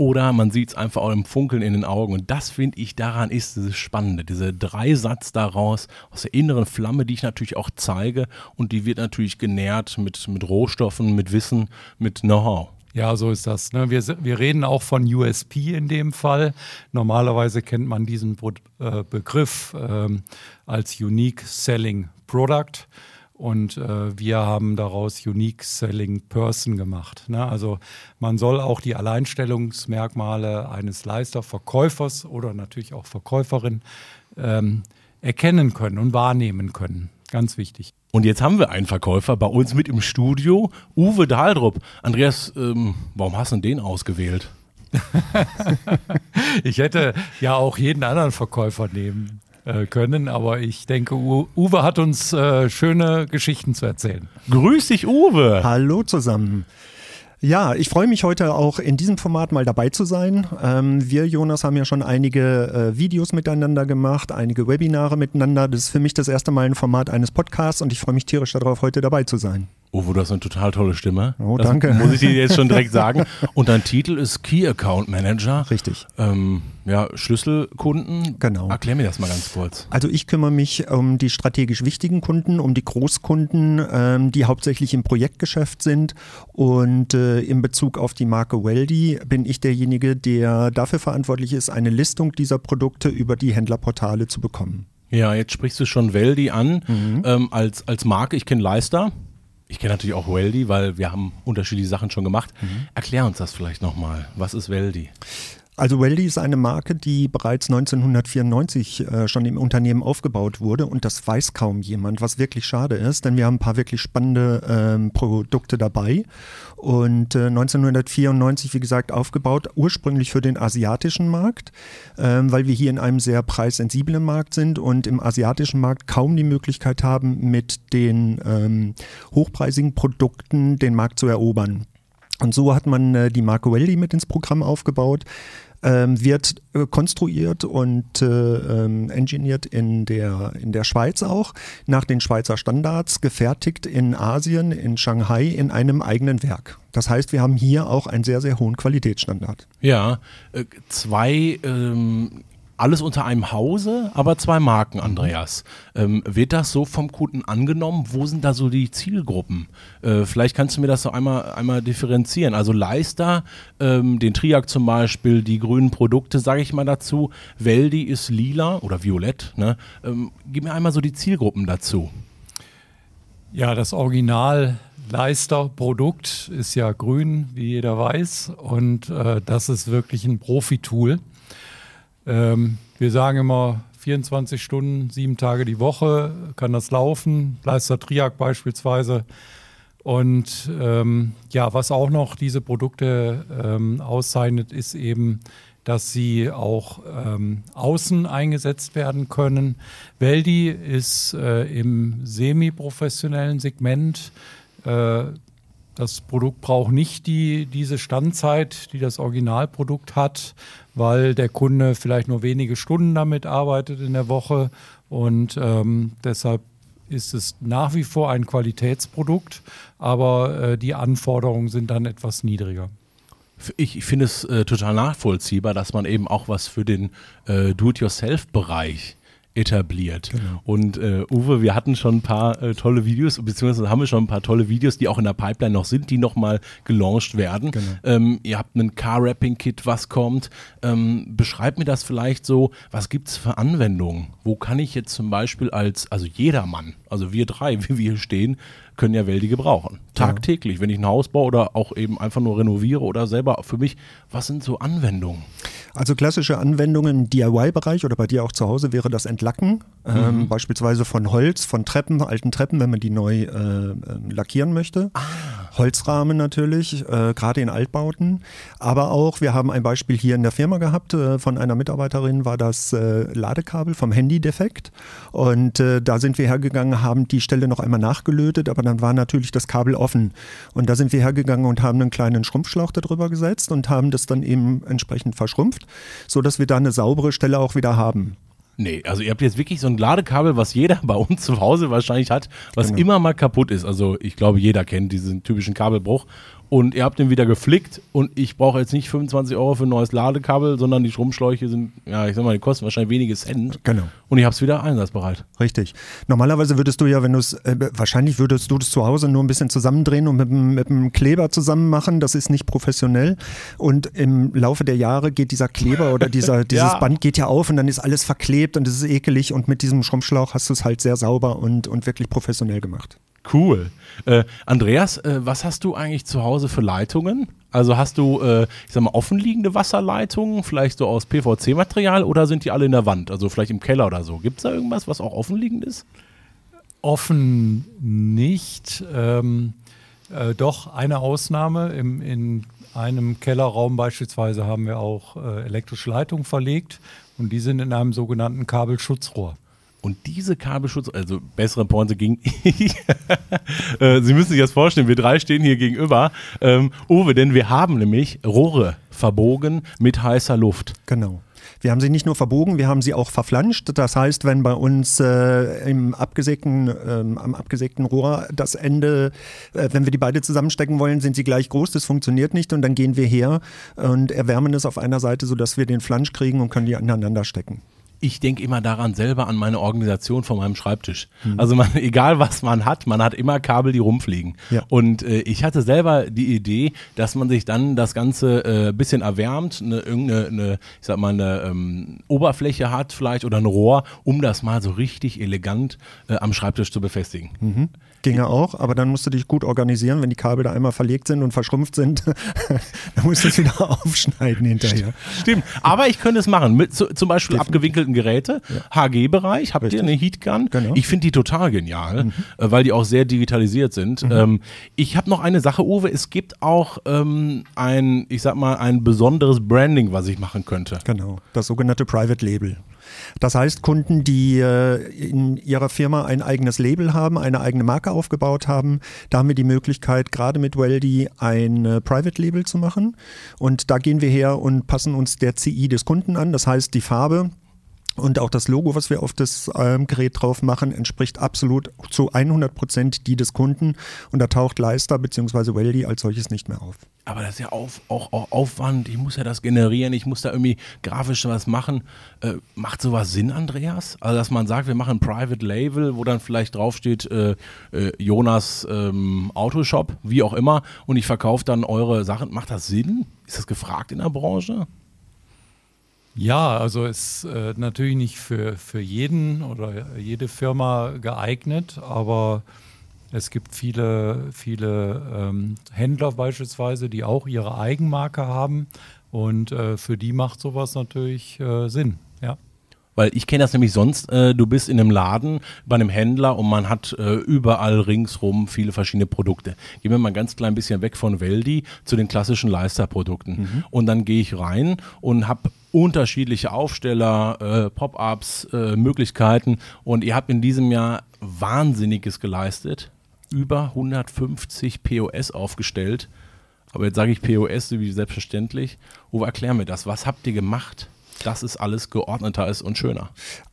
Speaker 1: oder man sieht es einfach auch im Funkeln in den Augen. Und das finde ich daran ist dieses Spannende, diese Dreisatz daraus aus der inneren Flamme, die ich natürlich auch zeige und die wird natürlich genährt mit, mit Rohstoffen, mit Wissen, mit Know-how.
Speaker 2: Ja, so ist das. Ne? Wir, wir reden auch von USP in dem Fall. Normalerweise kennt man diesen äh, Begriff ähm, als Unique Selling Product. Und äh, wir haben daraus Unique Selling Person gemacht. Ne? Also man soll auch die Alleinstellungsmerkmale eines Leisterverkäufers oder natürlich auch Verkäuferin ähm, erkennen können und wahrnehmen können. Ganz wichtig.
Speaker 1: Und jetzt haben wir einen Verkäufer bei uns mit im Studio, Uwe Dahldrup. Andreas, ähm, warum hast du den ausgewählt?
Speaker 2: ich hätte ja auch jeden anderen Verkäufer nehmen äh, können, aber ich denke, Uwe hat uns äh, schöne Geschichten zu erzählen.
Speaker 1: Grüß dich, Uwe.
Speaker 4: Hallo zusammen. Ja, ich freue mich heute auch in diesem Format mal dabei zu sein. Ähm, wir, Jonas, haben ja schon einige äh, Videos miteinander gemacht, einige Webinare miteinander. Das ist für mich das erste Mal ein Format eines Podcasts und ich freue mich tierisch darauf, heute dabei zu sein.
Speaker 1: Uwe, du hast eine total tolle Stimme.
Speaker 4: Oh,
Speaker 1: das
Speaker 4: danke.
Speaker 1: Muss ich dir jetzt schon direkt sagen. Und dein Titel ist Key Account Manager.
Speaker 4: Richtig.
Speaker 1: Ähm, ja, Schlüsselkunden.
Speaker 4: Genau.
Speaker 1: Erklär mir das mal ganz kurz.
Speaker 4: Also ich kümmere mich um die strategisch wichtigen Kunden, um die Großkunden, ähm, die hauptsächlich im Projektgeschäft sind. Und äh, in Bezug auf die Marke Weldy bin ich derjenige, der dafür verantwortlich ist, eine Listung dieser Produkte über die Händlerportale zu bekommen.
Speaker 1: Ja, jetzt sprichst du schon Weldy an ähm, als, als Marke. Ich kenne Leister. Ich kenne natürlich auch Weldy, weil wir haben unterschiedliche Sachen schon gemacht. Erklär uns das vielleicht nochmal. Was ist Weldy?
Speaker 4: Also Weldy ist eine Marke, die bereits 1994 äh, schon im Unternehmen aufgebaut wurde und das weiß kaum jemand, was wirklich schade ist, denn wir haben ein paar wirklich spannende ähm, Produkte dabei und äh, 1994, wie gesagt, aufgebaut, ursprünglich für den asiatischen Markt, ähm, weil wir hier in einem sehr preissensiblen Markt sind und im asiatischen Markt kaum die Möglichkeit haben, mit den ähm, hochpreisigen Produkten den Markt zu erobern. Und so hat man äh, die Marke Weldy mit ins Programm aufgebaut. Ähm, wird äh, konstruiert und äh, ähm, engineert in der, in der Schweiz auch, nach den Schweizer Standards, gefertigt in Asien, in Shanghai, in einem eigenen Werk. Das heißt, wir haben hier auch einen sehr, sehr hohen Qualitätsstandard.
Speaker 1: Ja, äh, zwei, ähm, alles unter einem Hause, aber zwei Marken, Andreas. Ähm, wird das so vom Kunden angenommen? Wo sind da so die Zielgruppen? Äh, vielleicht kannst du mir das so einmal, einmal differenzieren. Also Leister, ähm, den Triac zum Beispiel, die grünen Produkte, sage ich mal dazu. Weldi ist lila oder violett. Ne? Ähm, gib mir einmal so die Zielgruppen dazu.
Speaker 2: Ja, das Original Leister-Produkt ist ja grün, wie jeder weiß. Und äh, das ist wirklich ein Profi-Tool. Ähm, wir sagen immer 24 Stunden, sieben Tage die Woche kann das laufen. Leister Triac beispielsweise. Und ähm, ja, was auch noch diese Produkte ähm, auszeichnet, ist eben, dass sie auch ähm, außen eingesetzt werden können. Weldi ist äh, im semi-professionellen Segment. Äh, das Produkt braucht nicht die, diese Standzeit, die das Originalprodukt hat, weil der Kunde vielleicht nur wenige Stunden damit arbeitet in der Woche. Und ähm, deshalb ist es nach wie vor ein Qualitätsprodukt, aber äh, die Anforderungen sind dann etwas niedriger.
Speaker 1: Ich, finde es äh, total nachvollziehbar, dass man eben auch was für den äh, Do-it-yourself-Bereich etabliert. Und äh, Uwe, wir hatten schon ein paar äh, tolle Videos, beziehungsweise haben wir schon ein paar tolle Videos, die auch in der Pipeline noch sind, die nochmal gelauncht werden. Ähm, ihr habt einen Car-Wrapping-Kit, was kommt. Ähm, beschreibt mir das vielleicht so, was gibt es für Anwendungen? Wo kann ich jetzt zum Beispiel als, also jedermann, also wir drei, wie wir hier stehen, können ja Wäldi gebrauchen. Tagtäglich, wenn ich ein Haus baue oder auch eben einfach nur renoviere oder selber für mich, was sind so Anwendungen?
Speaker 4: Also klassische Anwendungen im DIY-Bereich oder bei dir auch zu Hause wäre das Entlacken, ähm, beispielsweise von Holz, von Treppen, alten Treppen, wenn man die neu äh, äh, lackieren möchte. Holzrahmen natürlich, äh, gerade in Altbauten. Aber auch, wir haben ein Beispiel hier in der Firma gehabt, äh, von einer Mitarbeiterin war das äh, Ladekabel vom Handy defekt. Und äh, da sind wir hergegangen, haben die Stelle noch einmal nachgelötet, aber dann war natürlich das Kabel offen. Und da sind wir hergegangen und haben einen kleinen Schrumpfschlauch darüber gesetzt und haben das dann eben entsprechend verschrumpft, sodass wir da eine saubere Stelle auch wieder haben.
Speaker 1: Nee, also ihr habt jetzt wirklich so ein Ladekabel, was jeder bei uns zu Hause wahrscheinlich hat, was
Speaker 4: Genau.
Speaker 1: immer mal kaputt ist. Also ich glaube, jeder kennt diesen typischen Kabelbruch. Und ihr habt den wieder geflickt und ich brauche jetzt nicht 25 Euro für ein neues Ladekabel, sondern die Stromschläuche sind, ja, ich sag mal, die kosten wahrscheinlich wenige Cent.
Speaker 4: Genau.
Speaker 1: Und ich habe es wieder einsatzbereit.
Speaker 4: Richtig. Normalerweise würdest du ja, wenn du es, äh, wahrscheinlich würdest du das zu Hause nur ein bisschen zusammendrehen und mit, dem Kleber zusammen machen. Das ist nicht professionell. Und im Laufe der Jahre geht dieser Kleber oder dieser, dieses
Speaker 1: Ja.
Speaker 4: Band geht ja auf und dann ist alles verklebt und es ist ekelig. Und mit diesem Schrumpfschlauch hast du es halt sehr sauber und, und wirklich professionell gemacht.
Speaker 1: Cool. Äh, Andreas, äh, was hast du eigentlich zu Hause für Leitungen? Also hast du, äh, ich sag mal, offenliegende Wasserleitungen, vielleicht so aus PVC-Material oder sind die alle in der Wand? Also vielleicht im Keller oder so. Gibt es da irgendwas, was auch offenliegend ist?
Speaker 2: Offen nicht. Ähm, äh, doch eine Ausnahme. Im, in einem Kellerraum beispielsweise haben wir auch äh, elektrische Leitungen verlegt und die sind in einem sogenannten Kabelschutzrohr.
Speaker 1: Und diese Kabelschutz, also bessere Pointe ging. Äh, Sie müssen sich das vorstellen, wir drei stehen hier gegenüber. Ähm, Uwe, denn wir haben nämlich Rohre verbogen mit heißer Luft.
Speaker 4: Genau. Wir haben sie nicht nur verbogen, wir haben sie auch verflanscht. Das heißt, wenn bei uns äh, im abgesägten, ähm, am abgesägten Rohr das Ende, äh, wenn wir die beide zusammenstecken wollen, sind sie gleich groß. Das funktioniert nicht und dann gehen wir her und erwärmen es auf einer Seite, sodass wir den Flansch kriegen und können die aneinander stecken
Speaker 1: ich denke immer daran selber an meine Organisation von meinem Schreibtisch. Mhm. Also man, egal was man hat, man hat immer Kabel, die rumfliegen. Ja. Und äh, ich hatte selber die Idee, dass man sich dann das Ganze äh, bisschen erwärmt, eine, irgendeine, eine, ich sag mal, eine ähm, Oberfläche hat vielleicht oder ein Rohr, um das mal so richtig elegant äh, am Schreibtisch zu befestigen.
Speaker 4: Mhm. Ginge auch, aber dann musst du dich gut organisieren, wenn die Kabel da einmal verlegt sind und verschrumpft sind, dann musst du es wieder aufschneiden hinterher.
Speaker 1: Stimmt, aber ich könnte es machen, mit zu, zum Beispiel Definitiv. abgewinkelten Geräte, ja. HG-Bereich, habt Richtig. ihr eine Heatgun? Genau. Ich finde die total genial, mhm. Äh, weil die auch sehr digitalisiert sind. Mhm. Ähm, ich habe noch eine Sache, Uwe, es gibt auch ähm, ein, ich sag mal, ein besonderes Branding, was ich machen könnte.
Speaker 4: Genau, das sogenannte Private Label. Das heißt, Kunden, die äh, in ihrer Firma ein eigenes Label haben, eine eigene Marke aufgebaut haben, da haben wir die Möglichkeit, gerade mit Weldy ein äh, Private Label zu machen. Und da gehen wir her und passen uns der CI des Kunden an. Das heißt, die Farbe, und auch das Logo, was wir auf das ähm, Gerät drauf machen, entspricht absolut zu 100 Prozent die des Kunden. Und da taucht Leister bzw. Weldy als solches nicht mehr auf.
Speaker 1: Aber das ist ja auf, auch, auch, Aufwand. Ich muss ja das generieren. Ich muss da irgendwie grafisch was machen. Äh, macht sowas Sinn, Andreas? Also, dass man sagt, wir machen ein Private Label, wo dann vielleicht draufsteht äh, äh, Jonas ähm, Autoshop, wie auch immer, und ich verkaufe dann eure Sachen. Macht das Sinn? Ist das gefragt in der Branche?
Speaker 2: Ja, also ist äh, natürlich nicht für, für jeden oder jede Firma geeignet, aber es gibt viele, viele ähm, Händler beispielsweise, die auch ihre Eigenmarke haben und äh, für die macht sowas natürlich äh, Sinn.
Speaker 1: Weil ich kenne das nämlich sonst, äh, du bist in einem Laden bei einem Händler und man hat äh, überall ringsrum viele verschiedene Produkte. Gehen wir mal ein ganz klein bisschen weg von Weldi zu den klassischen Leisterprodukten. Mhm. Und dann gehe ich rein und habe unterschiedliche Aufsteller, äh, Pop-ups, äh, Möglichkeiten. Und ihr habt in diesem Jahr Wahnsinniges geleistet. Über 150 POS aufgestellt. Aber jetzt sage ich POS wie selbstverständlich. Uwe, erklär mir das. Was habt ihr gemacht? Dass es alles geordneter ist und schöner.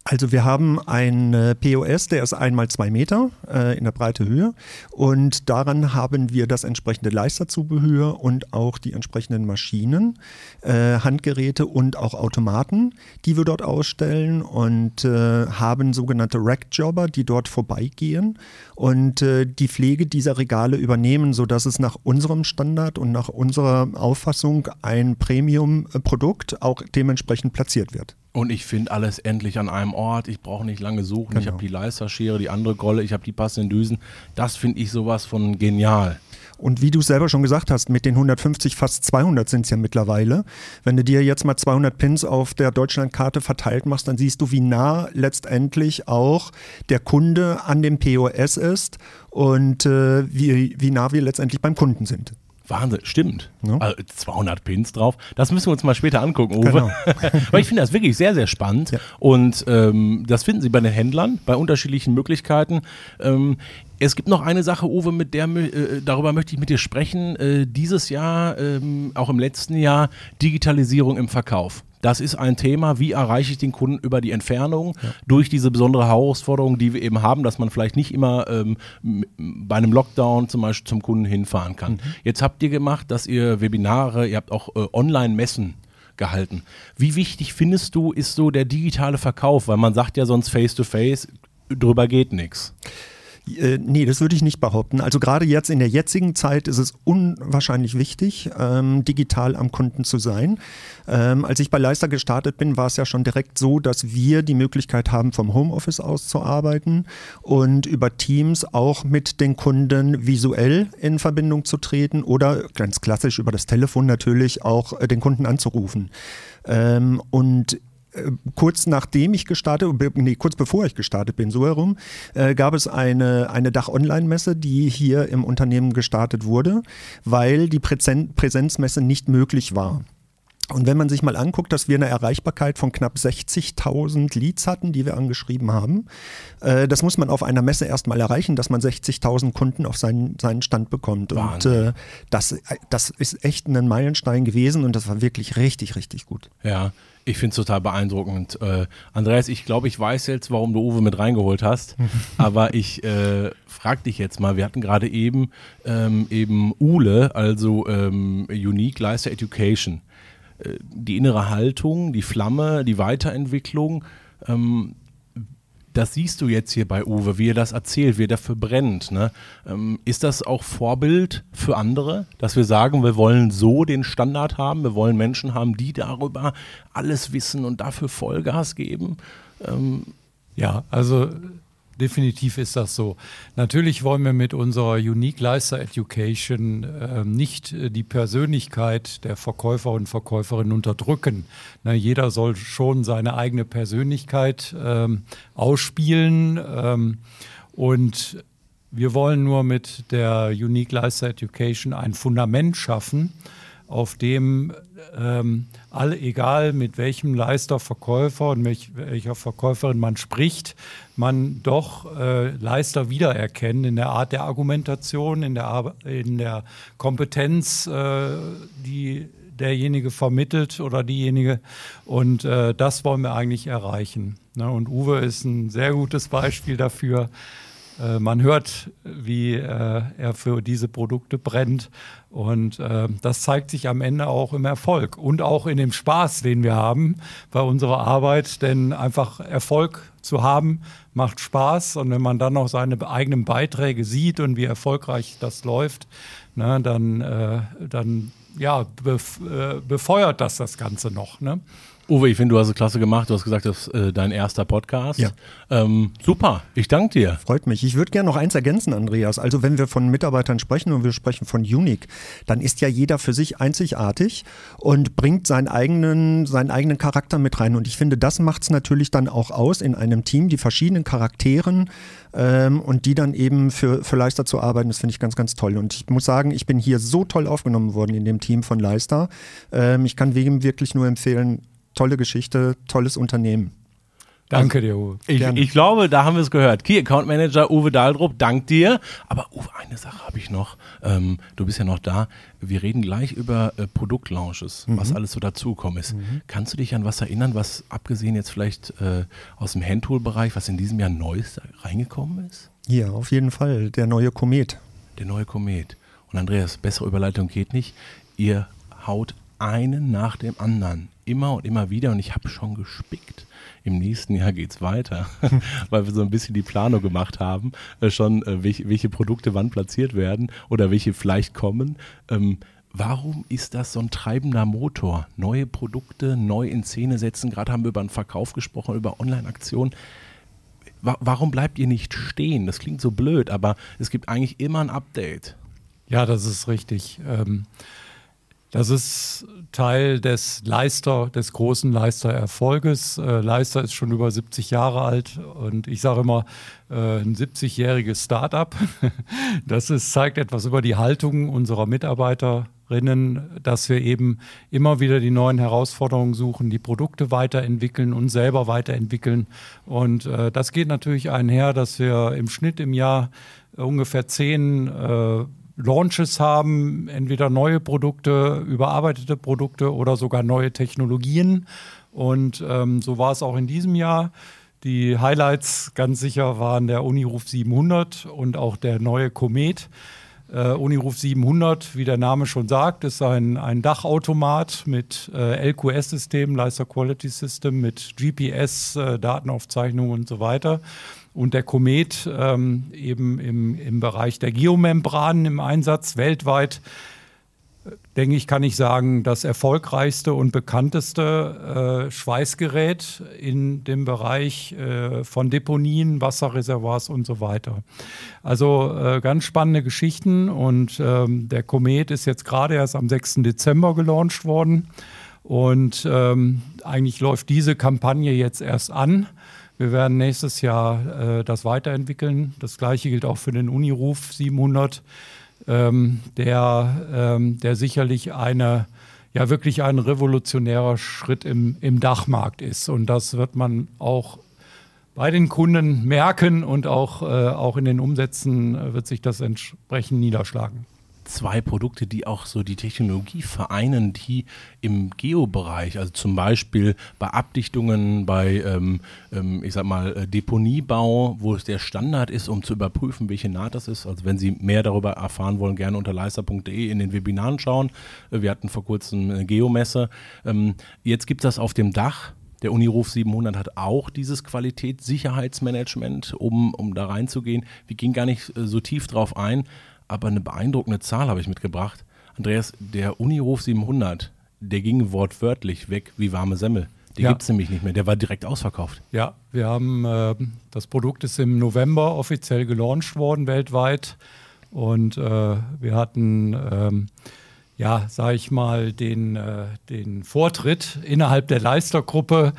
Speaker 4: Also wir haben ein äh, POS, der ist einmal zwei Meter äh, in der Breite Höhe und daran haben wir das entsprechende Leisterzubehör und auch die entsprechenden Maschinen, äh, Handgeräte und auch Automaten, die wir dort ausstellen und äh, haben sogenannte Rackjobber, die dort vorbeigehen und äh, die Pflege dieser Regale übernehmen, sodass es nach unserem Standard und nach unserer Auffassung ein Premium-Produkt auch dementsprechend platziert wird.
Speaker 1: Und ich finde alles endlich an einem Ort. Ich brauche nicht lange suchen. Genau. Ich habe die Leisterschere, die andere Golle, ich habe die passenden Düsen. Das finde ich sowas von genial.
Speaker 4: Und wie du selber schon gesagt hast, mit den 150, fast 200 sind es ja mittlerweile. Wenn du dir jetzt mal 200 Pins auf der Deutschlandkarte verteilt machst, dann siehst du, wie nah letztendlich auch der Kunde an dem POS ist und äh, wie, wie nah wir letztendlich beim Kunden sind.
Speaker 1: Wahnsinn, stimmt. Ja. Also 200 Pins drauf. Das müssen wir uns mal später angucken, Uwe. Genau. Weil ich finde das wirklich sehr, sehr spannend. Ja. Und ähm, das finden Sie bei den Händlern, bei unterschiedlichen Möglichkeiten. Ähm, es gibt noch eine Sache, Uwe, mit der äh, darüber möchte ich mit dir sprechen. Äh, dieses Jahr, ähm, auch im letzten Jahr, Digitalisierung im Verkauf. Das ist ein Thema, wie erreiche ich den Kunden über die Entfernung ja. durch diese besondere Herausforderung, die wir eben haben, dass man vielleicht nicht immer ähm, bei einem Lockdown zum Beispiel zum Kunden hinfahren kann. Mhm. Jetzt habt ihr gemacht, dass ihr Webinare, ihr habt auch äh, Online-Messen gehalten. Wie wichtig findest du, ist so der digitale Verkauf? Weil man sagt ja sonst face-to-face, -face, drüber geht nichts.
Speaker 4: Äh, nee, das würde ich nicht behaupten. Also gerade jetzt in der jetzigen Zeit ist es unwahrscheinlich wichtig, ähm, digital am Kunden zu sein. Ähm, als ich bei Leister gestartet bin, war es ja schon direkt so, dass wir die Möglichkeit haben, vom Homeoffice aus zu arbeiten und über Teams auch mit den Kunden visuell in Verbindung zu treten oder ganz klassisch über das Telefon natürlich auch äh, den Kunden anzurufen. Ähm, und kurz nachdem ich gestartet, nee, kurz bevor ich gestartet bin, so herum, äh, gab es eine, eine Dach-Online-Messe, die hier im Unternehmen gestartet wurde, weil die Präsen Präsenzmesse nicht möglich war. Und wenn man sich mal anguckt, dass wir eine Erreichbarkeit von knapp 60.000 Leads hatten, die wir angeschrieben haben, äh, das muss man auf einer Messe erstmal erreichen, dass man 60.000 Kunden auf seinen, seinen Stand bekommt.
Speaker 1: Wahnsinn.
Speaker 4: Und äh, das, das ist echt ein Meilenstein gewesen und das war wirklich richtig, richtig gut.
Speaker 1: Ja, ich finde es total beeindruckend. Äh, Andreas, ich glaube, ich weiß jetzt, warum du Uwe mit reingeholt hast. aber ich äh, frage dich jetzt mal, wir hatten gerade eben ähm, eben ULE, also ähm, Unique Leister Education. Äh, die innere Haltung, die Flamme, die Weiterentwicklung. Ähm, das siehst du jetzt hier bei Uwe, wie er das erzählt, wie er dafür brennt. Ne? Ähm, ist das auch Vorbild für andere, dass wir sagen, wir wollen so den Standard haben, wir wollen Menschen haben, die darüber alles wissen und dafür Vollgas geben? Ähm,
Speaker 2: ja, also definitiv ist das so. Natürlich wollen wir mit unserer Unique Leister Education äh, nicht die Persönlichkeit der Verkäufer und Verkäuferinnen unterdrücken. Na, jeder soll schon seine eigene Persönlichkeit ähm, ausspielen ähm, und wir wollen nur mit der Unique Leister Education ein Fundament schaffen, auf dem ähm, alle, egal mit welchem Leister, Verkäufer und mit welcher Verkäuferin man spricht, man doch äh, Leister wiedererkennen in der Art der Argumentation, in der, in der Kompetenz, äh, die derjenige vermittelt oder diejenige. Und äh, das wollen wir eigentlich erreichen. Ne? Und Uwe ist ein sehr gutes Beispiel dafür. Äh, man hört, wie äh, er für diese Produkte brennt. Und äh, das zeigt sich am Ende auch im Erfolg und auch in dem Spaß, den wir haben bei unserer Arbeit. Denn einfach Erfolg zu haben, macht Spaß. Und wenn man dann noch seine eigenen Beiträge sieht und wie erfolgreich das läuft, ne, dann, dann ja, bef befeuert das das Ganze noch. Ne?
Speaker 1: Uwe, ich finde, du hast es klasse gemacht. Du hast gesagt, das ist äh, dein erster Podcast.
Speaker 4: Ja.
Speaker 1: Ähm, super, ich danke dir.
Speaker 4: Freut mich. Ich würde gerne noch eins ergänzen, Andreas. Also wenn wir von Mitarbeitern sprechen und wir sprechen von Unique, dann ist ja jeder für sich einzigartig und bringt seinen eigenen, seinen eigenen Charakter mit rein. Und ich finde, das macht es natürlich dann auch aus in einem Team, die verschiedenen Charakteren ähm, und die dann eben für, für Leister zu arbeiten, das finde ich ganz, ganz toll. Und ich muss sagen, ich bin hier so toll aufgenommen worden in dem Team von Leister. Ähm, ich kann wegen wirklich nur empfehlen, tolle Geschichte, tolles Unternehmen.
Speaker 2: Danke dir, Uwe.
Speaker 1: Ich, ich, glaube, da haben wir es gehört. Key Account Manager Uwe Dahldrup, dank dir. Aber Uwe, eine Sache habe ich noch. Ähm, du bist ja noch da. Wir reden gleich über äh, Produktlaunches, mhm. was alles so dazugekommen ist. Mhm. Kannst du dich an was erinnern, was abgesehen jetzt vielleicht äh, aus dem Handtool-Bereich, was in diesem Jahr Neues reingekommen ist?
Speaker 4: Ja, auf jeden Fall. Der neue Komet.
Speaker 1: Der neue Komet. Und Andreas, bessere Überleitung geht nicht. Ihr haut einen nach dem anderen. Immer und immer wieder. Und ich habe schon gespickt. Im nächsten Jahr geht es weiter, weil wir so ein bisschen die Planung gemacht haben, äh, schon äh, welche, welche, Produkte wann platziert werden oder welche vielleicht kommen. Ähm, warum ist das so ein treibender Motor? Neue Produkte neu in Szene setzen. Gerade haben wir über den Verkauf gesprochen, über Online-Aktionen. warum bleibt ihr nicht stehen? Das klingt so blöd, aber es gibt eigentlich immer ein Update.
Speaker 2: Ja, das ist richtig. Ähm das ist Teil des Leister, des großen Leister-Erfolges. Äh, Leister ist schon über 70 Jahre alt und ich sage immer, äh, ein 70-jähriges Start-up. Das ist, zeigt etwas über die Haltung unserer Mitarbeiterinnen, dass wir eben immer wieder die neuen Herausforderungen suchen, die Produkte weiterentwickeln und selber weiterentwickeln. Und äh, das geht natürlich einher, dass wir im Schnitt im Jahr ungefähr zehn äh, Launches haben, entweder neue Produkte, überarbeitete Produkte oder sogar neue Technologien. Und ähm, so war es auch in diesem Jahr. Die Highlights ganz sicher waren der Uniruf 700 und auch der neue Komet. Äh, Uniruf 700, wie der Name schon sagt, ist ein, ein Dachautomat mit äh, LQS-System, Leister Quality System, mit GPS, äh, Datenaufzeichnung und so weiter und der Komet ähm, eben im, im Bereich der Geomembranen im Einsatz weltweit denke ich, kann ich sagen, das erfolgreichste und bekannteste äh, Schweißgerät in dem Bereich äh, von Deponien, Wasserreservoirs und so weiter. Also äh, ganz spannende Geschichten und ähm, der Komet ist jetzt gerade erst am 6. Dezember gelauncht worden und ähm, eigentlich läuft diese Kampagne jetzt erst an. Wir werden nächstes Jahr äh, das weiterentwickeln. Das gleiche gilt auch für den Uniruf 700, ähm, der, ähm, der sicherlich eine ja wirklich ein revolutionärer Schritt im, im Dachmarkt ist. Und das wird man auch bei den Kunden merken und auch, äh, auch in den Umsätzen äh, wird sich das entsprechend niederschlagen
Speaker 1: zwei Produkte, die auch so die Technologie vereinen, die im Geobereich, also zum Beispiel bei Abdichtungen, bei, ähm, ähm, ich sag mal, äh, Deponiebau, wo es der Standard ist, um zu überprüfen, welche Naht das ist. Also wenn Sie mehr darüber erfahren wollen, gerne unter leister.de in den Webinaren schauen. Äh, wir hatten vor kurzem eine Geomesse. Ähm, jetzt gibt es das auf dem Dach. Der Uniruf 700 hat auch dieses Qualitätssicherheitsmanagement, um, um da reinzugehen. Wir gehen gar nicht äh, so tief drauf ein, aber eine beeindruckende Zahl habe ich mitgebracht. Andreas, der Unihof 700, der ging wortwörtlich weg wie warme Semmel. Den ja. gibt es nämlich nicht mehr, der war direkt ausverkauft.
Speaker 2: Ja, wir haben, äh, das Produkt ist im November offiziell gelauncht worden weltweit und äh, wir hatten, ähm, ja, sage ich mal, den, äh, den Vortritt innerhalb der Leistergruppe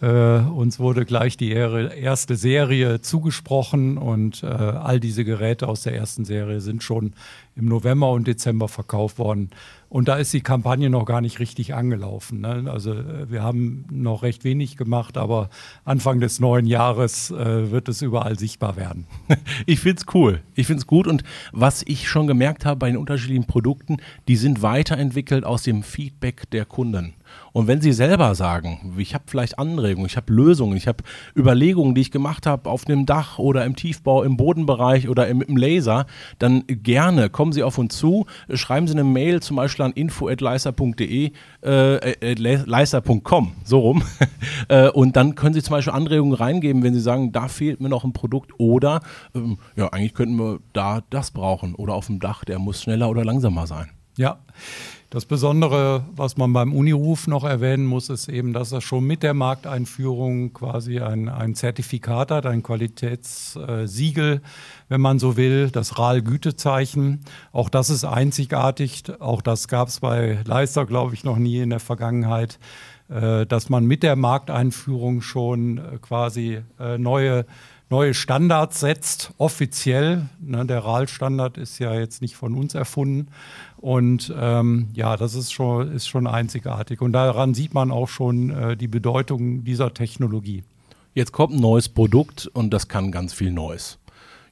Speaker 2: äh, uns wurde gleich die erste Serie zugesprochen und äh, all diese Geräte aus der ersten Serie sind schon im November und Dezember verkauft worden. Und da ist die Kampagne noch gar nicht richtig angelaufen. Ne? Also äh, wir haben noch recht wenig gemacht, aber Anfang des neuen Jahres äh, wird es überall sichtbar werden.
Speaker 1: Ich finde es cool. Ich finde es gut. Und was ich schon gemerkt habe bei den unterschiedlichen Produkten, die sind weiterentwickelt aus dem Feedback der Kunden. Und wenn Sie selber sagen, ich habe vielleicht Anregungen, ich habe Lösungen, ich habe Überlegungen, die ich gemacht habe auf einem Dach oder im Tiefbau, im Bodenbereich oder im, im Laser, dann gerne kommen Sie auf uns zu, schreiben Sie eine Mail zum Beispiel an info.leister.de, äh, äh, leister.com, so rum. äh, und dann können Sie zum Beispiel Anregungen reingeben, wenn Sie sagen, da fehlt mir noch ein Produkt oder ähm, ja, eigentlich könnten wir da das brauchen oder auf dem Dach, der muss schneller oder langsamer sein.
Speaker 2: Ja. Das Besondere, was man beim Uniruf noch erwähnen muss, ist eben, dass er schon mit der Markteinführung quasi ein, ein Zertifikat hat, ein Qualitätssiegel, wenn man so will, das RAL-Gütezeichen. Auch das ist einzigartig. Auch das gab es bei Leister, glaube ich, noch nie in der Vergangenheit, dass man mit der Markteinführung schon äh, quasi äh, neue neue Standards setzt, offiziell. Ne, der RAL-Standard ist ja jetzt nicht von uns erfunden. Und ähm, ja, das ist schon, ist schon einzigartig. Und daran sieht man auch schon äh, die Bedeutung dieser Technologie.
Speaker 1: Jetzt kommt ein neues Produkt und das kann ganz viel Neues.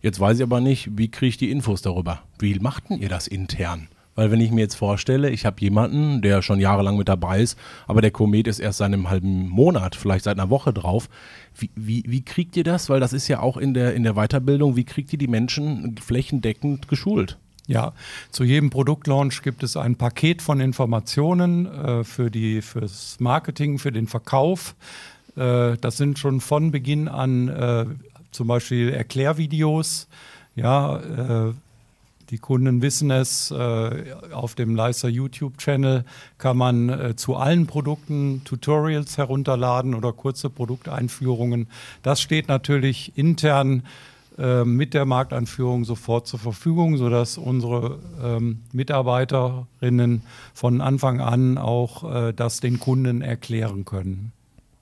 Speaker 1: Jetzt weiß ich aber nicht, wie kriege ich die Infos darüber? Wie machten ihr das intern? Weil wenn ich mir jetzt vorstelle, ich habe jemanden, der schon jahrelang mit dabei ist, aber der Komet ist erst seit einem halben Monat, vielleicht seit einer Woche drauf. Wie, wie, wie kriegt ihr das? Weil das ist ja auch in der, in der Weiterbildung, wie kriegt ihr die Menschen flächendeckend geschult?
Speaker 2: Ja, zu jedem Produktlaunch gibt es ein Paket von Informationen äh, für die, fürs Marketing, für den Verkauf. Äh, das sind schon von Beginn an äh, zum Beispiel Erklärvideos. Ja, äh, die Kunden wissen es. Äh, auf dem Leister YouTube-Channel kann man äh, zu allen Produkten Tutorials herunterladen oder kurze Produkteinführungen. Das steht natürlich intern äh, mit der Markteinführung sofort zur Verfügung, sodass unsere ähm, Mitarbeiterinnen von Anfang an auch das den Kunden erklären können.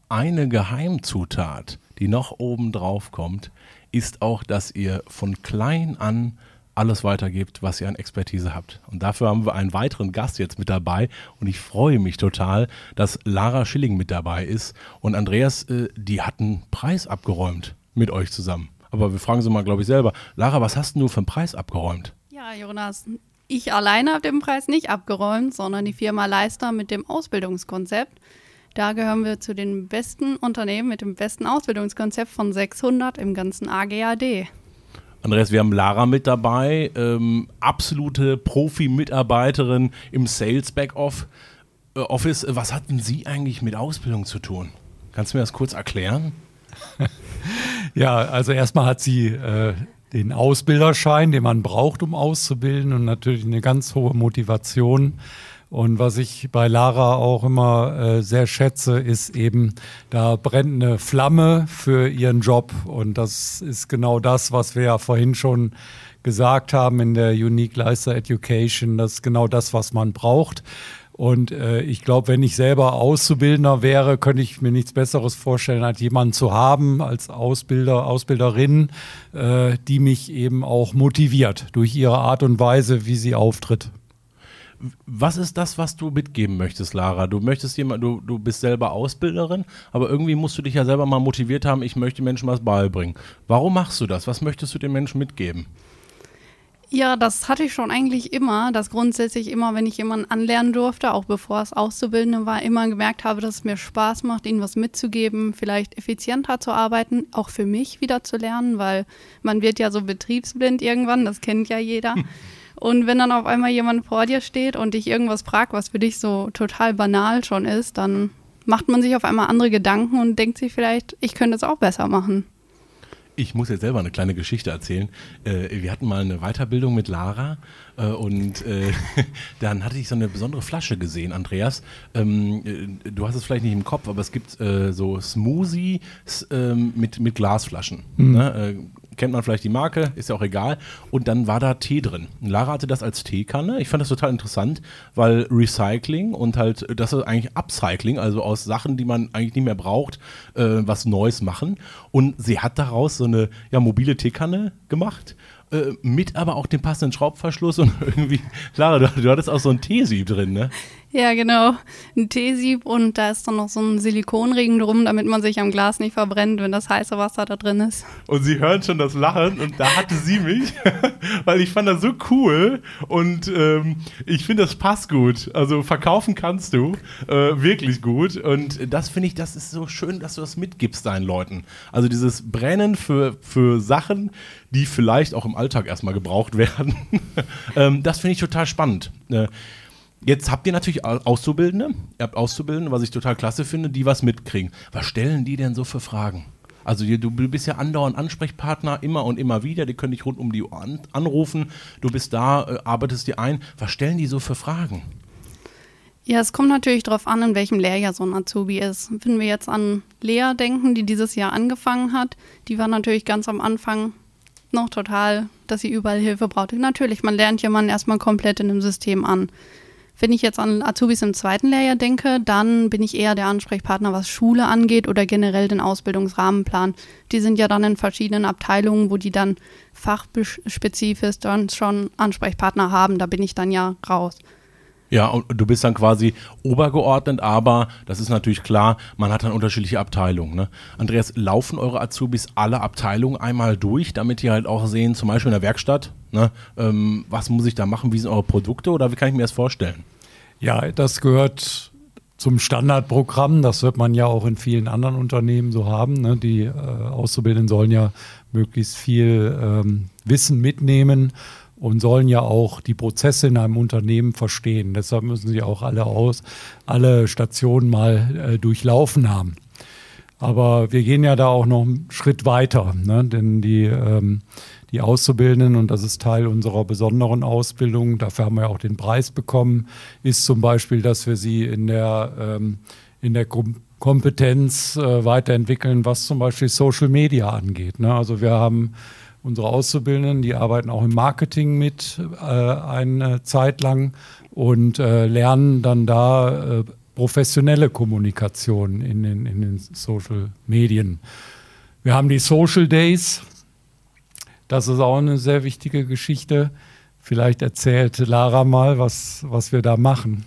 Speaker 1: Eine Geheimzutat, die noch oben drauf kommt, ist auch, dass ihr von klein an alles weitergebt, was ihr an Expertise habt. Und dafür haben wir einen weiteren Gast jetzt mit dabei. Und ich freue mich total, dass Lara Schilling mit dabei ist. Und Andreas, äh, die hatten Preis abgeräumt mit euch zusammen. Aber wir fragen sie mal, glaube ich, selber. Lara, was hast du für einen Preis abgeräumt?
Speaker 5: Ja, Jonas, ich alleine habe den Preis nicht abgeräumt, sondern die Firma Leister mit dem Ausbildungskonzept. Da gehören wir zu den besten Unternehmen mit dem besten Ausbildungskonzept von 600 im ganzen AGAD.
Speaker 1: Andreas, wir haben Lara mit dabei, ähm, absolute Profi-Mitarbeiterin im Sales Backoffice. Äh, Was hatten Sie eigentlich mit Ausbildung zu tun? Kannst du mir das kurz erklären?
Speaker 2: Ja, also erstmal hat sie äh, den Ausbilderschein, den man braucht, um auszubilden und natürlich eine ganz hohe Motivation. Und was ich bei Lara auch immer äh, sehr schätze, ist eben, da brennt eine Flamme für ihren Job. Und das ist genau das, was wir ja vorhin schon gesagt haben in der Unique Leister Education. Das ist genau das, was man braucht. Und äh, ich glaube, wenn ich selber Auszubildender wäre, könnte ich mir nichts Besseres vorstellen, als jemanden zu haben, als Ausbilder, Ausbilderin, äh, die mich eben auch motiviert durch ihre Art und Weise, wie sie auftritt.
Speaker 1: Was ist das, was du mitgeben möchtest, Lara? Du möchtest jemand, du, du bist selber Ausbilderin, aber irgendwie musst du dich ja selber mal motiviert haben, ich möchte Menschen was beibringen. Warum machst du das? Was möchtest du den Menschen mitgeben?
Speaker 5: Ja, das hatte ich schon eigentlich immer, dass grundsätzlich immer, wenn ich jemanden anlernen durfte, auch bevor es Auszubildende war, immer gemerkt habe, dass es mir Spaß macht, ihnen was mitzugeben, vielleicht effizienter zu arbeiten, auch für mich wieder zu lernen, weil man wird ja so betriebsblind irgendwann, das kennt ja jeder. Und wenn dann auf einmal jemand vor dir steht und dich irgendwas fragt, was für dich so total banal schon ist, dann macht man sich auf einmal andere Gedanken und denkt sich vielleicht, ich könnte es auch besser machen.
Speaker 1: Ich muss jetzt selber eine kleine Geschichte erzählen. Äh, wir hatten mal eine Weiterbildung mit Lara äh, und äh, dann hatte ich so eine besondere Flasche gesehen, Andreas. Ähm, äh, du hast es vielleicht nicht im Kopf, aber es gibt so Smoothies ähm, mit, mit Glasflaschen. Mhm. Kennt man vielleicht die Marke, ist ja auch egal. Und dann war da Tee drin. Lara hatte das als Teekanne. Ich fand das total interessant, weil Recycling und halt, das ist eigentlich Upcycling, also aus Sachen, die man eigentlich nicht mehr braucht, äh, was Neues machen. Und sie hat daraus so eine ja, mobile Teekanne gemacht äh, mit aber auch dem passenden Schraubverschluss und irgendwie, Lara, du, du hattest auch so ein Teesieb drin, ne?
Speaker 5: Ja, genau. Ein Teesieb und da ist dann noch so ein Silikonring drum, damit man sich am Glas nicht verbrennt, wenn das heiße Wasser da drin ist.
Speaker 1: Und Sie hören schon das Lachen und da hatte sie mich, weil ich fand das so cool und ähm, ich finde, das passt gut. Also verkaufen kannst du äh, wirklich gut und das finde ich, das ist so schön, dass du das mitgibst deinen Leuten. Also dieses Brennen für, für Sachen, die vielleicht auch im Alltag erstmal gebraucht werden, ähm, das finde ich total spannend. Äh, Jetzt habt ihr natürlich Auszubildende, ihr habt Auszubildende, was ich total klasse finde, die was mitkriegen. Was stellen die denn so für Fragen? Also du bist ja andauernd Ansprechpartner, immer und immer wieder, die können dich rund um die Ohren anrufen, du bist da, äh, arbeitest dir ein. Was stellen die so für Fragen?
Speaker 5: Ja, es kommt natürlich darauf an, in welchem Lehrjahr so ein Azubi ist. Wenn wir jetzt an Lea denken, die dieses Jahr angefangen hat, die war natürlich ganz am Anfang noch total, dass sie überall Hilfe brauchte. Natürlich, man lernt jemanden erstmal komplett in dem System an. Wenn ich jetzt an Azubis im zweiten Lehrjahr denke, dann bin ich eher der Ansprechpartner, was Schule angeht oder generell den Ausbildungsrahmenplan. Die sind ja dann in verschiedenen Abteilungen, wo die dann fachspezifisch dann schon Ansprechpartner haben. Da bin ich dann ja raus.
Speaker 1: Ja, und du bist dann quasi obergeordnet, aber das ist natürlich klar, man hat dann unterschiedliche Abteilungen. Ne? Andreas, laufen eure Azubis alle Abteilungen einmal durch, damit die halt auch sehen, zum Beispiel in der Werkstatt, ne, ähm, was muss ich da machen, wie sind eure Produkte oder wie kann ich mir das vorstellen?
Speaker 2: Ja, das gehört zum Standardprogramm. Das wird man ja auch in vielen anderen Unternehmen so haben. Ne? Die äh, Auszubildenden sollen ja möglichst viel ähm, Wissen mitnehmen und sollen ja auch die Prozesse in einem Unternehmen verstehen. Deshalb müssen sie auch alle aus, alle Stationen mal äh, durchlaufen haben. Aber wir gehen ja da auch noch einen Schritt weiter, ne? denn die, ähm, die Auszubildenden, und das ist Teil unserer besonderen Ausbildung, dafür haben wir auch den Preis bekommen, ist zum Beispiel, dass wir sie in der, ähm, in der Kompetenz äh, weiterentwickeln, was zum Beispiel Social Media angeht. Ne? Also wir haben unsere Auszubildenden, die arbeiten auch im Marketing mit äh, eine Zeit lang und äh, lernen dann da äh, professionelle Kommunikation in den, in den Social Medien. Wir haben die Social Days. Das ist auch eine sehr wichtige Geschichte. Vielleicht erzählt Lara mal, was, was wir da machen.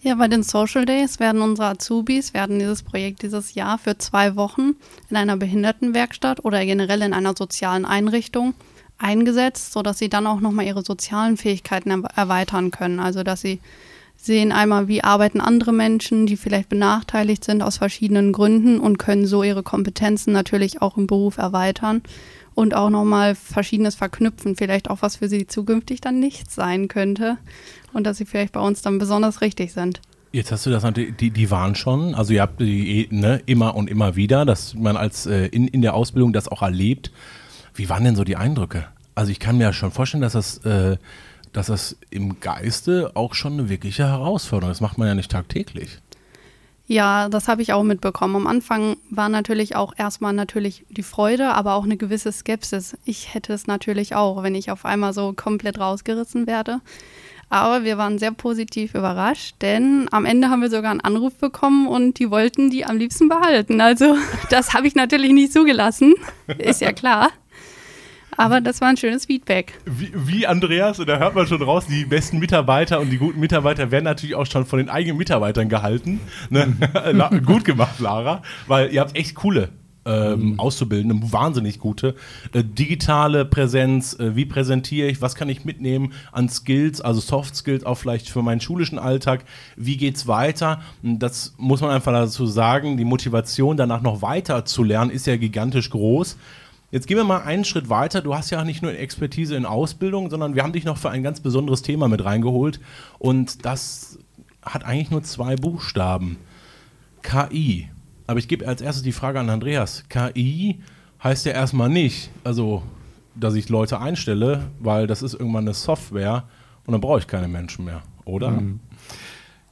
Speaker 5: Ja, bei den Social Days werden unsere Azubis, werden dieses Projekt dieses Jahr für zwei Wochen in einer Behindertenwerkstatt oder generell in einer sozialen Einrichtung eingesetzt, sodass sie dann auch nochmal ihre sozialen Fähigkeiten erweitern können. Also dass sie sehen einmal, wie arbeiten andere Menschen, die vielleicht benachteiligt sind aus verschiedenen Gründen und können so ihre Kompetenzen natürlich auch im Beruf erweitern und auch nochmal Verschiedenes verknüpfen, vielleicht auch was für sie zukünftig dann nicht sein könnte und dass sie vielleicht bei uns dann besonders richtig sind.
Speaker 1: Jetzt hast du das natürlich, die, die waren schon, also ihr habt die ne, immer und immer wieder, dass man als äh, in, in der Ausbildung das auch erlebt. Wie waren denn so die Eindrücke? Also ich kann mir ja schon vorstellen, dass das, äh, dass das im Geiste auch schon eine wirkliche Herausforderung ist. Das macht man ja nicht tagtäglich.
Speaker 5: Ja, das habe ich auch mitbekommen. Am Anfang war natürlich auch erstmal natürlich die Freude, aber auch eine gewisse Skepsis. Ich hätte es natürlich auch, wenn ich auf einmal so komplett rausgerissen werde. Aber wir waren sehr positiv überrascht, denn am Ende haben wir sogar einen Anruf bekommen und die wollten die am liebsten behalten. Also das habe ich natürlich nicht zugelassen, ist ja klar. Aber das war ein schönes Feedback.
Speaker 1: Wie, wie Andreas, und da hört man schon raus, die besten Mitarbeiter und die guten Mitarbeiter werden natürlich auch schon von den eigenen Mitarbeitern gehalten. Ne? Gut gemacht, Lara, weil ihr habt echt coole ähm, mhm. Auszubildende, wahnsinnig gute. Äh, digitale Präsenz, äh, wie präsentiere ich, was kann ich mitnehmen an Skills, also Soft Skills auch vielleicht für meinen schulischen Alltag, wie geht es weiter? Das muss man einfach dazu sagen, die Motivation danach noch weiter zu lernen ist ja gigantisch groß. Jetzt gehen wir mal einen Schritt weiter. Du hast ja nicht nur Expertise in Ausbildung, sondern wir haben dich noch für ein ganz besonderes Thema mit reingeholt. Und das hat eigentlich nur zwei Buchstaben. KI. Aber ich gebe als erstes die Frage an Andreas. KI heißt ja erstmal nicht, also dass ich Leute einstelle, weil das ist irgendwann eine Software und dann brauche ich keine Menschen mehr, oder? Mhm.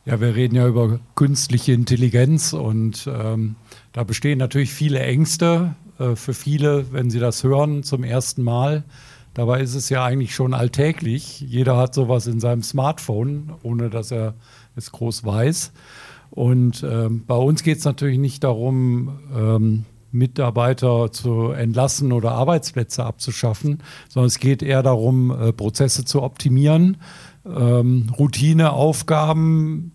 Speaker 2: Ja, wir reden ja über künstliche Intelligenz und ähm, da bestehen natürlich viele Ängste äh, für viele, wenn sie das hören zum ersten Mal. Dabei ist es ja eigentlich schon alltäglich. Jeder hat sowas in seinem Smartphone, ohne dass er es groß weiß. Und ähm, bei uns geht es natürlich nicht darum, ähm, Mitarbeiter zu entlassen oder Arbeitsplätze abzuschaffen, sondern es geht eher darum, äh, Prozesse zu optimieren, ähm, Routineaufgaben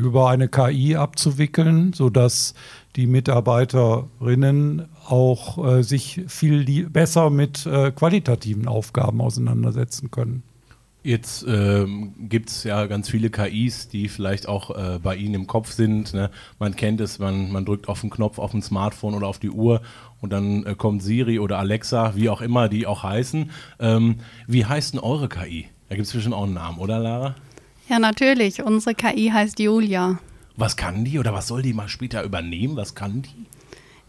Speaker 2: über eine KI abzuwickeln, sodass die Mitarbeiterinnen auch äh, sich viel besser mit äh, qualitativen Aufgaben auseinandersetzen können.
Speaker 1: Jetzt ähm, gibt es ja ganz viele KIs, die vielleicht auch äh, bei Ihnen im Kopf sind. Ne? Man kennt es, man, man drückt auf den Knopf auf dem Smartphone oder auf die Uhr und dann äh, kommt Siri oder Alexa, wie auch immer die auch heißen. Ähm, wie heißt denn eure KI? Da gibt es bestimmt auch einen Namen, oder Lara?
Speaker 5: Ja, natürlich. Unsere KI heißt Julia.
Speaker 1: Was kann die oder was soll die mal später übernehmen? Was kann die?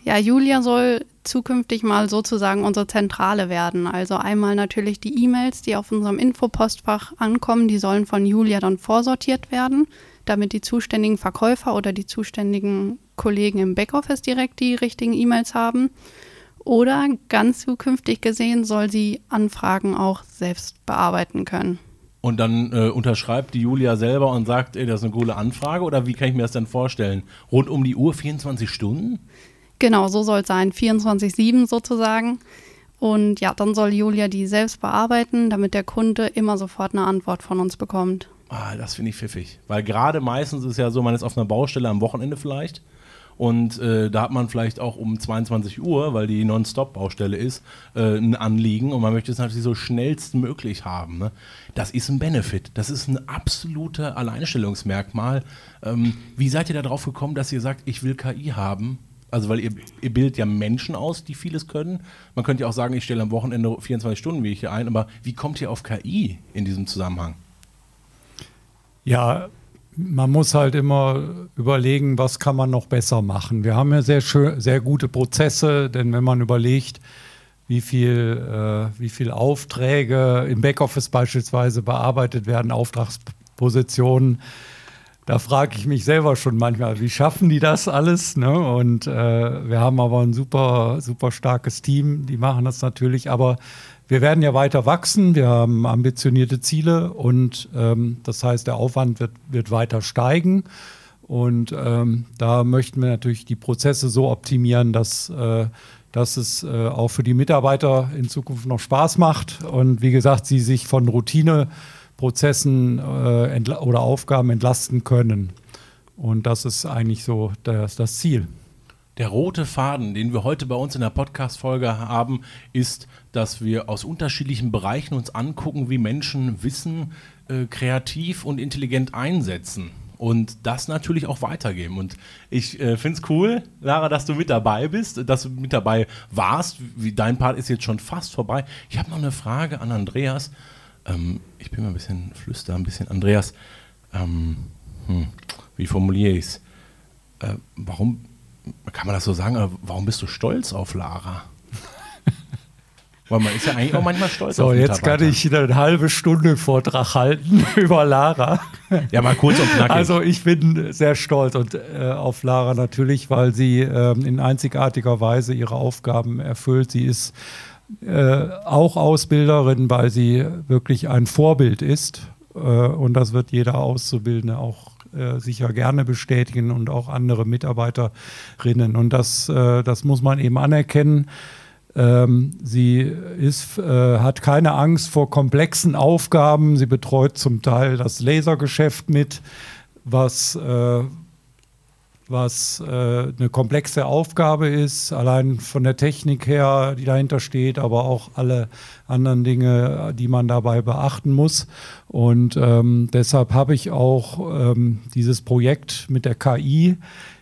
Speaker 5: Ja, Julia soll zukünftig mal sozusagen unsere Zentrale werden. Also einmal natürlich die E-Mails, die auf unserem Infopostfach ankommen, die sollen von Julia dann vorsortiert werden, damit die zuständigen Verkäufer oder die zuständigen Kollegen im Backoffice direkt die richtigen E-Mails haben. Oder ganz zukünftig gesehen soll sie Anfragen auch selbst bearbeiten können.
Speaker 1: Und dann äh, unterschreibt die Julia selber und sagt, ey, das ist eine coole Anfrage? Oder wie kann ich mir das denn vorstellen? Rund um die Uhr 24 Stunden?
Speaker 5: Genau, so soll es sein, 24-7 sozusagen. Und ja, dann soll Julia die selbst bearbeiten, damit der Kunde immer sofort eine Antwort von uns bekommt.
Speaker 1: Ah, das finde ich pfiffig. Weil gerade meistens ist ja so, man ist auf einer Baustelle am Wochenende vielleicht. Und äh, da hat man vielleicht auch um 22 Uhr, weil die Non-Stop-Baustelle ist, äh, ein Anliegen und man möchte es natürlich so schnellstmöglich haben. Ne? Das ist ein Benefit. Das ist ein absoluter Alleinstellungsmerkmal. Ähm, wie seid ihr darauf gekommen, dass ihr sagt, ich will KI haben? Also weil ihr, ihr bildet ja Menschen aus, die vieles können. Man könnte ja auch sagen, ich stelle am Wochenende 24 Stunden wie ich hier ein, aber wie kommt ihr auf KI in diesem Zusammenhang?
Speaker 2: Ja, man muss halt immer überlegen, was kann man noch besser machen. Wir haben ja sehr, schön, sehr gute Prozesse, denn wenn man überlegt, wie viel, äh, viel Aufträge im Backoffice beispielsweise bearbeitet werden, Auftragspositionen, da frage ich mich selber schon manchmal, wie schaffen die das alles? Ne? Und äh, wir haben aber ein super, super starkes Team, die machen das natürlich, aber wir werden ja weiter wachsen, wir haben ambitionierte Ziele und ähm, das heißt, der Aufwand wird, wird weiter steigen. Und ähm, da möchten wir natürlich die Prozesse so optimieren, dass, äh, dass es äh, auch für die Mitarbeiter in Zukunft noch Spaß macht und wie gesagt, sie sich von Routine Prozessen äh, oder Aufgaben entlasten können. Und das ist eigentlich so das, das Ziel.
Speaker 1: Der rote Faden, den wir heute bei uns in der Podcast-Folge haben, ist, dass wir aus unterschiedlichen Bereichen uns angucken, wie Menschen Wissen äh, kreativ und intelligent einsetzen und das natürlich auch weitergeben. Und ich äh, finde es cool, Lara, dass du mit dabei bist, dass du mit dabei warst. Wie, dein Part ist jetzt schon fast vorbei. Ich habe noch eine Frage an Andreas. Ähm, ich bin mal ein bisschen flüster, ein bisschen. Andreas, ähm, hm, wie formuliere ich es? Äh, warum, kann man das so sagen, warum bist du stolz auf Lara? Weil man ist ja eigentlich auch manchmal stolz
Speaker 2: so, auf So, jetzt kann ich eine halbe Stunde Vortrag halten über Lara.
Speaker 1: Ja, mal kurz und knackig.
Speaker 2: Also ich bin sehr stolz und, äh, auf Lara natürlich, weil sie äh, in einzigartiger Weise ihre Aufgaben erfüllt. Sie ist äh, auch Ausbilderin, weil sie wirklich ein Vorbild ist. Äh, und das wird jeder Auszubildende auch äh, sicher gerne bestätigen und auch andere Mitarbeiterinnen. Und das, äh, das muss man eben anerkennen. Ähm, sie ist, äh, hat keine Angst vor komplexen Aufgaben. Sie betreut zum Teil das Lasergeschäft mit, was, äh, was äh, eine komplexe Aufgabe ist, allein von der Technik her, die dahinter steht, aber auch alle anderen Dinge, die man dabei beachten muss. Und ähm, deshalb habe ich auch ähm, dieses Projekt mit der KI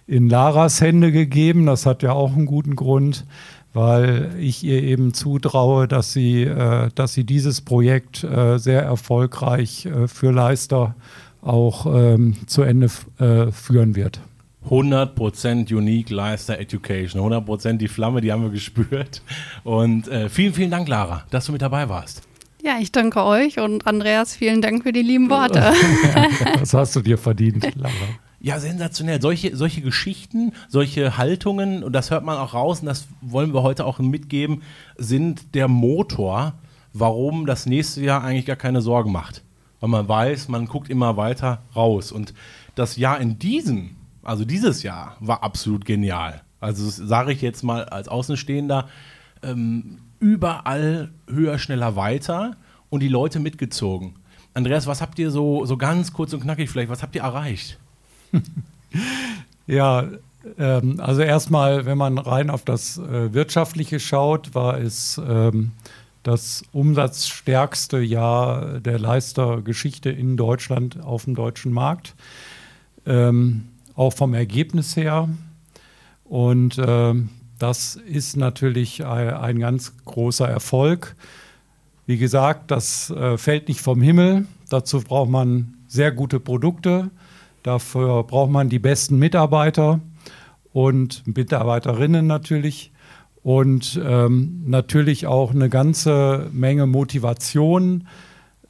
Speaker 2: in Laras Hände gegeben. Das hat ja auch einen guten Grund weil ich ihr eben zutraue, dass sie, äh, dass sie dieses Projekt äh, sehr erfolgreich äh, für Leister auch ähm, zu Ende äh, führen wird.
Speaker 1: 100% Unique Leister Education, 100% die Flamme, die haben wir gespürt. Und äh, vielen, vielen Dank, Lara, dass du mit dabei warst.
Speaker 5: Ja, ich danke euch und Andreas, vielen Dank für die lieben Worte.
Speaker 2: das hast du dir verdient, Lara.
Speaker 1: Ja, sensationell. Solche, solche Geschichten, solche Haltungen, und das hört man auch raus, und das wollen wir heute auch mitgeben, sind der Motor, warum das nächste Jahr eigentlich gar keine Sorgen macht. Weil man weiß, man guckt immer weiter raus. Und das Jahr in diesem, also dieses Jahr, war absolut genial. Also sage ich jetzt mal als Außenstehender, ähm, überall höher, schneller, weiter und die Leute mitgezogen. Andreas, was habt ihr so, so ganz kurz und knackig vielleicht, was habt ihr erreicht?
Speaker 2: ja, ähm, also erstmal, wenn man rein auf das äh, Wirtschaftliche schaut, war es ähm, das umsatzstärkste Jahr der Leistergeschichte in Deutschland auf dem deutschen Markt. Ähm, auch vom Ergebnis her. Und äh, das ist natürlich ein, ein, ganz großer Erfolg. Wie gesagt, das äh, fällt nicht vom Himmel. Dazu braucht man sehr gute Produkte. Dafür braucht man die besten Mitarbeiter und Mitarbeiterinnen natürlich und ähm, natürlich auch eine ganze Menge Motivation.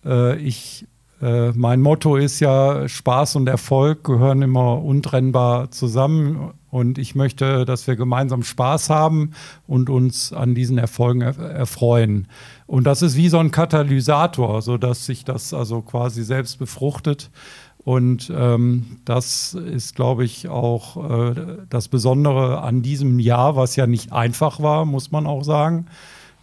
Speaker 2: Äh, ich, äh, mein Motto ist ja, Spaß und Erfolg gehören immer untrennbar zusammen und ich möchte, dass wir gemeinsam Spaß haben und uns an diesen Erfolgen er erfreuen. Und das ist wie so ein Katalysator, sodass sich das also quasi selbst befruchtet. Und ähm, das ist, glaube ich, auch äh, das Besondere an diesem Jahr, was ja nicht einfach war, muss man auch sagen.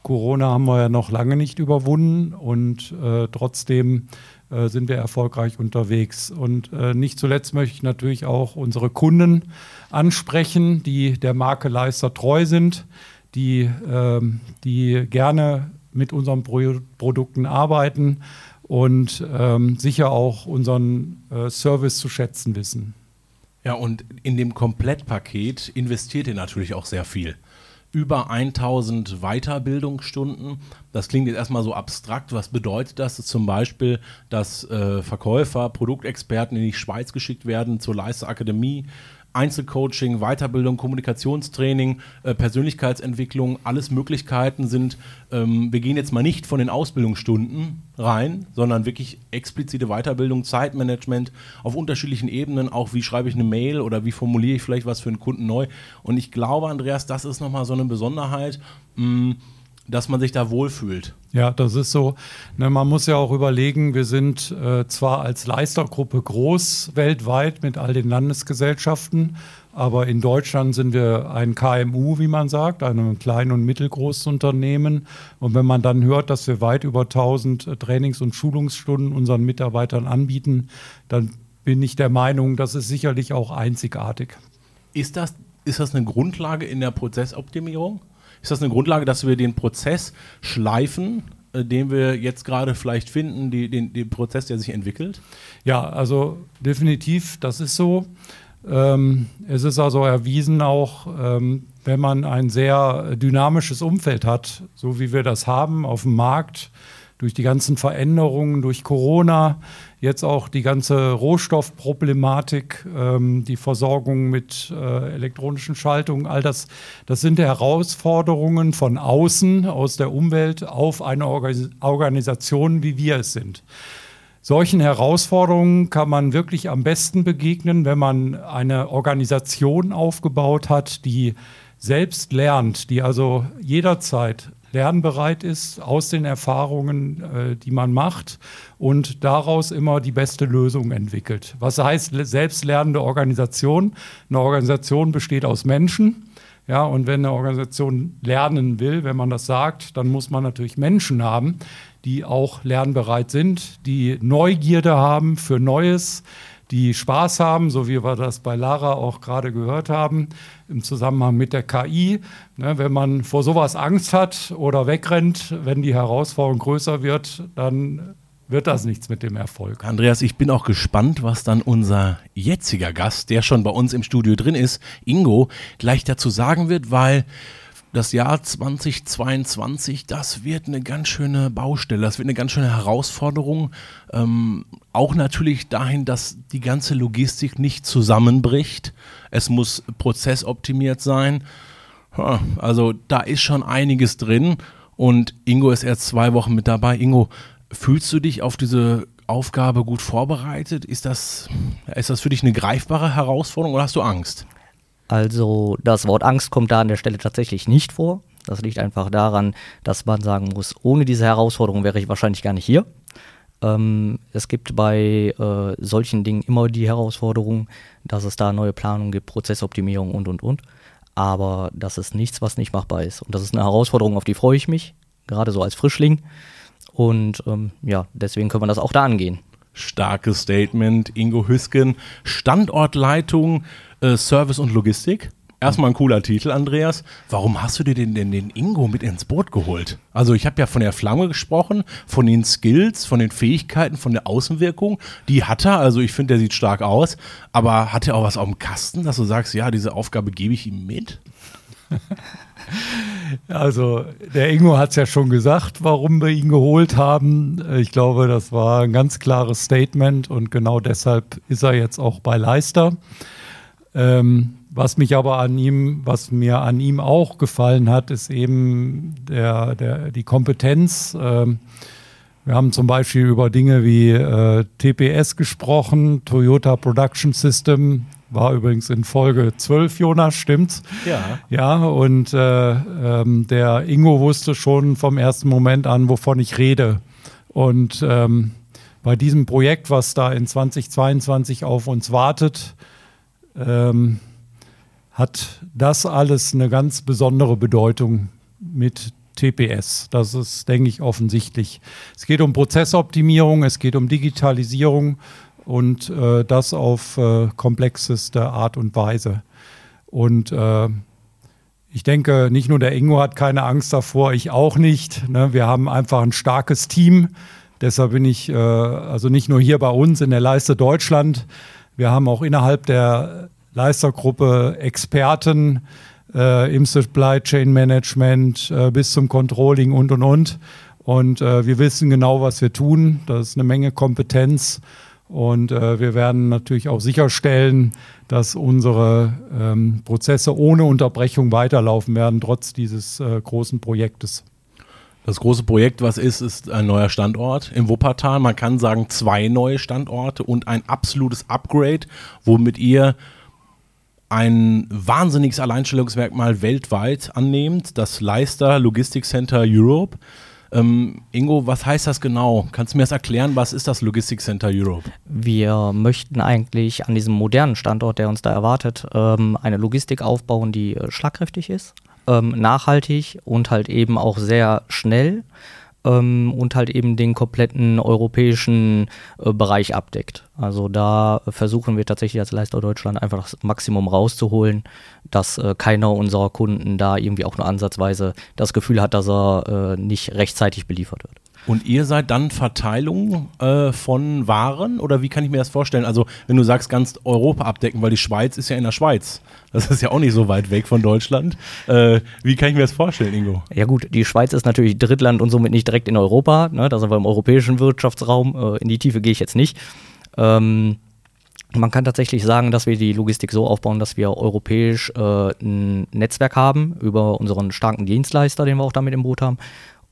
Speaker 2: Corona haben wir ja noch lange nicht überwunden und äh, trotzdem äh, sind wir erfolgreich unterwegs. Und äh, nicht zuletzt möchte ich natürlich auch unsere Kunden ansprechen, die der Marke Leister treu sind, die, ähm, die gerne mit unseren Pro Produkten arbeiten und ähm, sicher auch unseren äh, Service zu schätzen wissen.
Speaker 1: Ja, und in dem Komplettpaket investiert ihr natürlich auch sehr viel. Über 1000 Weiterbildungsstunden. Das klingt jetzt erstmal so abstrakt. Was bedeutet das? zum Beispiel, dass äh, Verkäufer, Produktexperten in die Schweiz geschickt werden zur Leisterakademie, Einzelcoaching, Weiterbildung, Kommunikationstraining, äh, Persönlichkeitsentwicklung, alles Möglichkeiten sind. Ähm, wir gehen jetzt mal nicht von den Ausbildungsstunden rein, sondern wirklich explizite Weiterbildung, Zeitmanagement auf unterschiedlichen Ebenen, auch wie schreibe ich eine Mail oder wie formuliere ich vielleicht was für einen Kunden neu. Und ich glaube, Andreas, das ist nochmal so eine Besonderheit. Mh, mm, dass man sich da wohlfühlt.
Speaker 2: Ja, das ist so. Ne, man muss ja auch überlegen, wir sind äh, zwar als Leistergruppe groß weltweit mit all den Landesgesellschaften, aber in Deutschland sind wir ein KMU, wie man sagt, ein klein- und mittelgroßes Unternehmen. Und wenn man dann hört, dass wir weit über 1000 äh, Trainings- und Schulungsstunden unseren Mitarbeitern anbieten, dann bin ich der Meinung, das ist sicherlich auch einzigartig.
Speaker 1: Ist das, ist das eine Grundlage in der Prozessoptimierung? Ist das eine Grundlage, dass wir den Prozess schleifen, äh, den wir jetzt gerade vielleicht finden, die, den, den Prozess, der sich entwickelt?
Speaker 2: Ja, also definitiv, das ist so. Ähm, es ist also erwiesen auch, ähm, wenn man ein sehr dynamisches Umfeld hat, so wie wir das haben auf dem Markt, durch die ganzen Veränderungen, durch Corona, jetzt auch die ganze Rohstoffproblematik, ähm, die Versorgung mit äh, elektronischen Schaltungen, all das, das sind Herausforderungen von außen, aus der Umwelt auf eine Organ Organisation, wie wir es sind. Solchen Herausforderungen kann man wirklich am besten begegnen, wenn man eine Organisation aufgebaut hat, die selbst lernt, die also jederzeit lernbereit ist aus den Erfahrungen, äh, die man macht und daraus immer die beste Lösung entwickelt. Was heißt selbstlernende Organisation? Eine Organisation besteht aus Menschen. Ja, und wenn eine Organisation lernen will, wenn man das sagt, dann muss man natürlich Menschen haben, die auch lernbereit sind, die Neugierde haben für Neues, die Spaß haben, so wie wir das bei Lara auch gerade gehört haben, im Zusammenhang mit der KI. Ne, wenn man vor sowas Angst hat oder wegrennt, wenn die Herausforderung größer wird, dann wird das nichts mit dem Erfolg.
Speaker 1: Andreas, ich bin auch gespannt, was dann unser jetziger Gast, der schon bei uns im Studio drin ist, Ingo, gleich dazu sagen wird, weil das Jahr 2022, das wird eine ganz schöne Baustelle, das wird eine ganz schöne Herausforderung. Ähm, auch natürlich dahin, dass die ganze Logistik nicht zusammenbricht. Es muss prozessoptimiert sein. Also da ist schon einiges drin und Ingo ist erst zwei Wochen mit dabei. Ingo, fühlst du dich auf diese Aufgabe gut vorbereitet? Ist das, ist das für dich eine greifbare Herausforderung oder hast du Angst?
Speaker 6: Also das Wort Angst kommt da an der Stelle tatsächlich nicht vor. Das liegt einfach daran, dass man sagen muss, ohne diese Herausforderung wäre ich wahrscheinlich gar nicht hier. Ähm, es gibt bei äh, solchen Dingen immer die Herausforderung, dass es da neue Planungen gibt, Prozessoptimierung und, und, und. Aber das ist nichts, was nicht machbar ist. Und das ist eine Herausforderung, auf die freue ich mich, gerade so als Frischling. Und ähm, ja, deswegen können wir das auch da angehen.
Speaker 1: Starkes Statement, Ingo Hüsken, Standortleitung äh, Service und Logistik. Erstmal ein cooler Titel, Andreas. Warum hast du dir den, den, den Ingo mit ins Boot geholt? Also ich habe ja von der Flamme gesprochen, von den Skills, von den Fähigkeiten, von der Außenwirkung. Die hat er, also ich finde, der sieht stark aus. Aber hat er auch was auf dem Kasten, dass du sagst, ja, diese Aufgabe gebe ich ihm mit?
Speaker 2: Also der Ingo hat es ja schon gesagt, warum wir ihn geholt haben. Ich glaube, das war ein ganz klares Statement und genau deshalb ist er jetzt auch bei Leister. Ähm, was mich aber an ihm, was mir an ihm auch gefallen hat, ist eben der, der, die Kompetenz. Ähm, wir haben zum Beispiel über Dinge wie äh, TPS gesprochen, Toyota Production System, war übrigens in Folge 12, Jonas, stimmt's?
Speaker 1: Ja.
Speaker 2: Ja, und äh, ähm, der Ingo wusste schon vom ersten Moment an, wovon ich rede. Und ähm, bei diesem Projekt, was da in 2022 auf uns wartet, ähm, hat das alles eine ganz besondere Bedeutung mit TPS. Das ist, denke ich, offensichtlich. Es geht um Prozessoptimierung, es geht um Digitalisierung und äh, das auf äh, komplexeste Art und Weise. Und äh, ich denke, nicht nur der Ingo hat keine Angst davor, ich auch nicht. Ne? Wir haben einfach ein starkes Team. Deshalb bin ich äh, also nicht nur hier bei uns in der Leiste Deutschland, wir haben auch innerhalb der Leistergruppe Experten äh, im Supply Chain Management äh, bis zum Controlling und und und. Und äh, wir wissen genau, was wir tun. Das ist eine Menge Kompetenz. Und äh, wir werden natürlich auch sicherstellen, dass unsere ähm, Prozesse ohne Unterbrechung weiterlaufen werden, trotz dieses äh, großen Projektes.
Speaker 1: Das große Projekt, was ist, ist ein neuer Standort im Wuppertal. Man kann sagen, zwei neue Standorte und ein absolutes Upgrade, womit ihr ein wahnsinniges Alleinstellungsmerkmal weltweit annehmt, das Leister Logistic Center Europe. Ähm, Ingo, was heißt das genau? Kannst du mir das erklären? Was ist das Logistic Center Europe?
Speaker 6: Wir möchten eigentlich an diesem modernen Standort, der uns da erwartet, ähm, eine Logistik aufbauen, die äh, schlagkräftig ist, ähm, nachhaltig und halt eben auch sehr schnell ähm, und halt eben den kompletten europäischen äh, Bereich abdeckt. Also da versuchen wir tatsächlich als Leister Deutschland einfach das Maximum rauszuholen, dass äh, keiner unserer Kunden da irgendwie auch nur ansatzweise das Gefühl hat, dass er äh, nicht rechtzeitig beliefert wird.
Speaker 1: Und ihr seid dann Verteilung äh, von Waren oder wie kann ich mir das vorstellen? Also wenn du sagst, ganz Europa abdecken, weil die Schweiz ist ja in der Schweiz. Das ist ja auch nicht so weit weg von Deutschland. Äh, wie kann ich mir das vorstellen, Ingo?
Speaker 6: Ja gut, die Schweiz ist natürlich Drittland und somit nicht direkt in Europa. Ne? Da sind wir im europäischen Wirtschaftsraum. Äh, in die Tiefe gehe ich jetzt nicht. Ähm, man kann tatsächlich sagen, dass wir die Logistik so aufbauen, dass wir europäisch äh, ein Netzwerk haben über unseren starken Dienstleister, den wir auch damit im Boot haben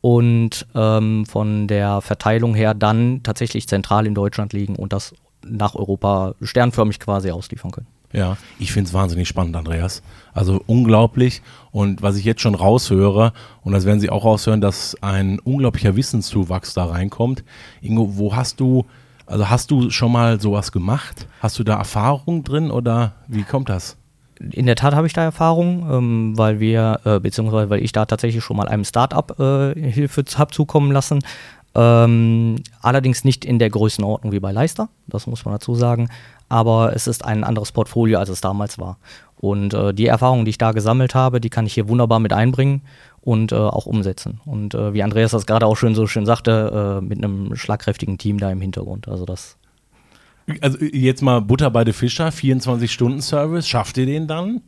Speaker 6: und ähm, von der Verteilung her dann tatsächlich zentral in Deutschland liegen und das nach Europa sternförmig quasi ausliefern können.
Speaker 1: Ja, ich finde es wahnsinnig spannend, Andreas. Also unglaublich. Und was ich jetzt schon raushöre, und das werden Sie auch raushören, dass ein unglaublicher Wissenszuwachs da reinkommt. Ingo, wo hast du, also hast du schon mal sowas gemacht? Hast du da Erfahrung drin oder wie kommt das?
Speaker 6: In der Tat habe ich da Erfahrung, ähm, weil wir, äh, beziehungsweise weil ich da tatsächlich schon mal einem Startup äh, Hilfe habe zukommen lassen. Ähm, allerdings nicht in der Größenordnung wie bei Leister, das muss man dazu sagen. Aber es ist ein anderes Portfolio, als es damals war. Und äh, die Erfahrungen, die ich da gesammelt habe, die kann ich hier wunderbar mit einbringen und äh, auch umsetzen. Und äh, wie Andreas das gerade auch schön so schön sagte, äh, mit einem schlagkräftigen Team da im Hintergrund. Also das
Speaker 1: also jetzt mal Butter bei den Fischer, 24-Stunden-Service, schafft ihr den dann?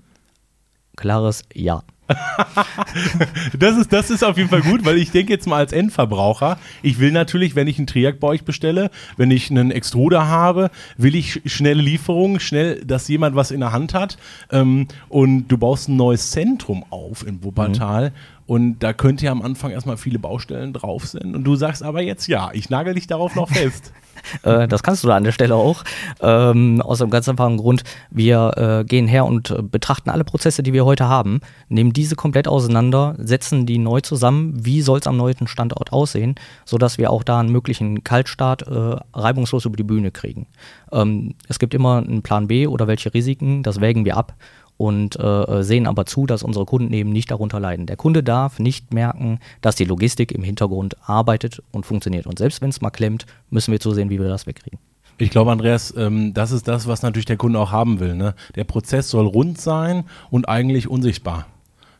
Speaker 6: Klares Ja.
Speaker 1: das, ist, das ist auf jeden Fall gut, weil ich denke jetzt mal als Endverbraucher, ich will natürlich, wenn ich einen Triac bei euch bestelle, wenn ich einen Extruder habe, will ich schnelle Lieferungen, schnell, dass jemand was in der Hand hat. Ähm, und du baust ein neues Zentrum auf in Wuppertal. Mhm. Und da könnte ja am Anfang erstmal viele Baustellen drauf sind. Und du sagst aber jetzt ja, ich nagel dich darauf noch fest.
Speaker 6: Äh, das kannst du an der Stelle auch. Ähm, aus einem ganz einfachen Grund, wir äh, gehen her und äh, betrachten alle Prozesse, die wir heute haben, nehmen diese komplett auseinander, setzen die neu zusammen, wie soll es am neuen Standort aussehen, sodass wir auch da einen möglichen Kaltstart äh, reibungslos über die Bühne kriegen. Ähm, es gibt immer einen Plan B oder welche Risiken, das wägen wir ab und äh, sehen aber zu, dass unsere Kunden eben nicht darunter leiden. Der Kunde darf nicht merken, dass die Logistik im Hintergrund arbeitet und funktioniert. Und selbst wenn es mal klemmt, müssen wir zusehen, wie wir das wegkriegen.
Speaker 1: Ich glaube, Andreas, ähm, das ist das, was natürlich der Kunde auch haben will. Ne? Der Prozess soll rund sein und eigentlich unsichtbar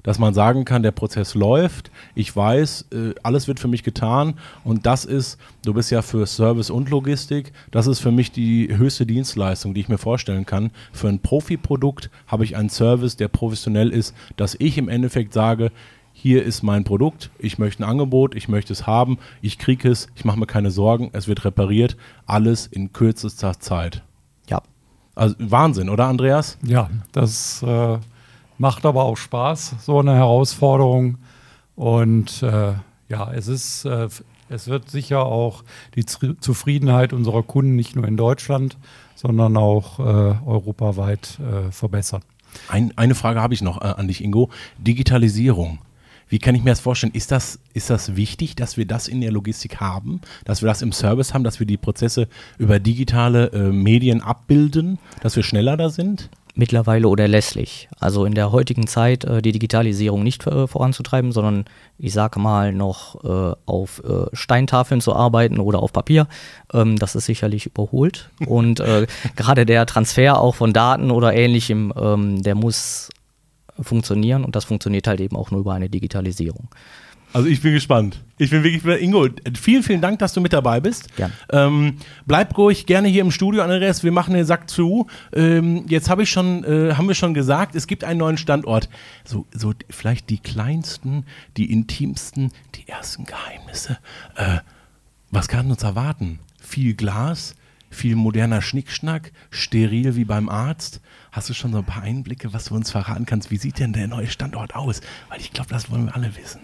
Speaker 1: dass man sagen kann, der Prozess läuft, ich weiß, äh, alles wird für mich getan und das ist, du bist ja für Service und Logistik, das ist für mich die höchste Dienstleistung, die ich mir vorstellen kann. Für ein Profi-Produkt habe ich einen Service, der professionell ist, dass ich im Endeffekt sage, hier ist mein Produkt, ich möchte ein Angebot, ich möchte es haben, ich kriege es, ich mache mir keine Sorgen, es wird repariert, alles in kürzester Zeit.
Speaker 6: Ja.
Speaker 1: Also Wahnsinn, oder Andreas?
Speaker 2: Ja, das äh Macht aber auch Spaß, so eine Herausforderung. Und äh, ja, es ist, äh, es wird sicher auch die Zufriedenheit unserer Kunden nicht nur in Deutschland, sondern auch äh, europaweit äh, verbessern.
Speaker 1: Ein, eine Frage habe ich noch äh, an dich, Ingo. Digitalisierung. Wie kann ich mir das vorstellen? Ist das, ist das wichtig, dass wir das in der Logistik haben, dass wir das im Service haben, dass wir die Prozesse über digitale äh, Medien abbilden, dass wir schneller da sind?
Speaker 6: Mittlerweile unerlässlich. Also in der heutigen Zeit äh, die Digitalisierung nicht äh, voranzutreiben, sondern ich sage mal noch äh, auf äh, Steintafeln zu arbeiten oder auf Papier, ähm, das ist sicherlich überholt. Und äh, gerade der Transfer auch von Daten oder ähnlichem, ähm, der muss funktionieren und das funktioniert halt eben auch nur über eine Digitalisierung.
Speaker 1: Also ich bin gespannt. Ich bin wirklich, Ingo, vielen, vielen Dank, dass du mit dabei bist.
Speaker 6: Gerne.
Speaker 1: Ähm, bleib ruhig gerne hier im Studio, Andreas. Wir machen den Sack zu. Ähm, jetzt hab ich schon, äh, haben wir schon gesagt, es gibt einen neuen Standort. So, so vielleicht die kleinsten, die intimsten, die ersten Geheimnisse. Äh, was kann uns erwarten? Viel Glas, viel moderner Schnickschnack, steril wie beim Arzt. Hast du schon so ein paar Einblicke, was du uns verraten kannst? Wie sieht denn der neue Standort aus? Weil ich glaube, das wollen wir alle wissen.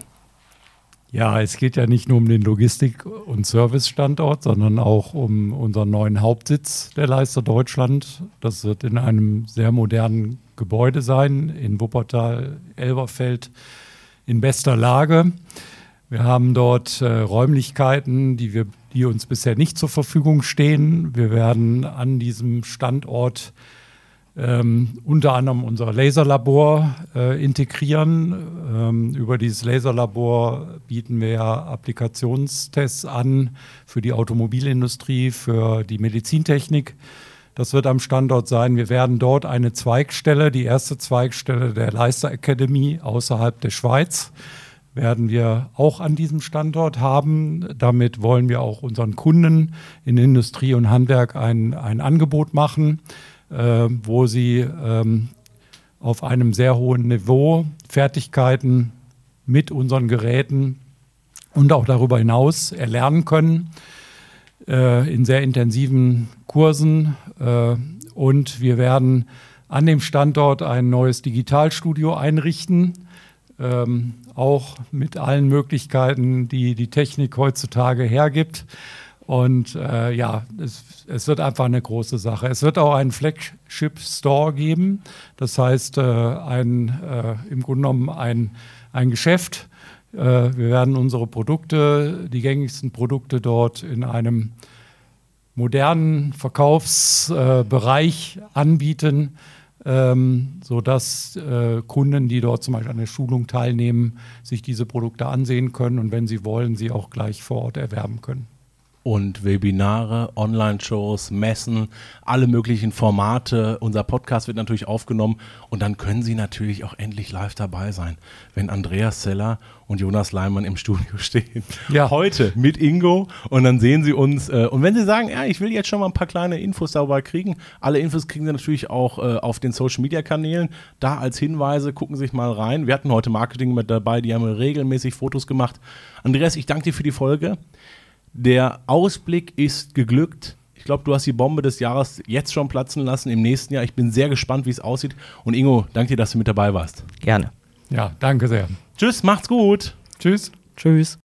Speaker 2: Ja, es geht ja nicht nur um den Logistik- und Service-Standort, sondern auch um unseren neuen Hauptsitz der Leister Deutschland. Das wird in einem sehr modernen Gebäude sein, in Wuppertal-Elberfeld in bester Lage. Wir haben dort äh, Räumlichkeiten, die, wir, die uns bisher nicht zur Verfügung stehen. Wir werden an diesem Standort ähm, unter anderem unser Laserlabor äh, integrieren. Ähm, über dieses Laserlabor bieten wir Applikationstests an für die Automobilindustrie, für die Medizintechnik. Das wird am Standort sein. Wir werden dort eine Zweigstelle, die erste Zweigstelle der Leister Academy außerhalb der Schweiz, werden wir auch an diesem Standort haben. Damit wollen wir auch unseren Kunden in Industrie und Handwerk ein, ein Angebot machen wo sie ähm, auf einem sehr hohen Niveau Fertigkeiten mit unseren Geräten und auch darüber hinaus erlernen können äh, in sehr intensiven Kursen. Äh, und wir werden an dem Standort ein neues Digitalstudio einrichten, ähm, auch mit allen Möglichkeiten, die die Technik heutzutage hergibt. Und äh, ja, es, es, wird einfach eine große Sache. Es wird auch einen Flagship Store geben. Das heißt, äh, ein, äh, im Grunde genommen ein, ein Geschäft. Äh, wir werden unsere Produkte, die gängigsten Produkte dort in einem modernen Verkaufsbereich anbieten, ähm, sodass äh, Kunden, die dort zum Beispiel an der Schulung teilnehmen, sich diese Produkte ansehen können und wenn sie wollen, sie auch gleich vor Ort erwerben können
Speaker 1: und Webinare, Online-Shows, Messen, alle möglichen Formate. Unser Podcast wird natürlich aufgenommen und dann können Sie natürlich auch endlich live dabei sein, wenn Andreas Zeller und Jonas Leimann im Studio stehen. Ja. Heute mit Ingo und dann sehen Sie uns. Äh, und wenn Sie sagen, ja, ich will jetzt schon mal ein paar kleine Infos darüber kriegen, alle Infos kriegen Sie natürlich auch äh, auf den Social-Media-Kanälen. Da als Hinweise, gucken Sie sich mal rein. Wir hatten heute Marketing mit dabei, die haben regelmäßig Fotos gemacht. Andreas, ich danke dir für die Folge. Der Ausblick ist geglückt. Ich glaube, du hast die Bombe des Jahres jetzt schon platzen lassen im nächsten Jahr. Ich bin sehr gespannt, wie es aussieht. Und Ingo, danke dir, dass du mit dabei warst.
Speaker 6: Gerne.
Speaker 2: Ja, danke sehr.
Speaker 1: Tschüss, macht's gut.
Speaker 2: Tschüss.
Speaker 6: Tschüss.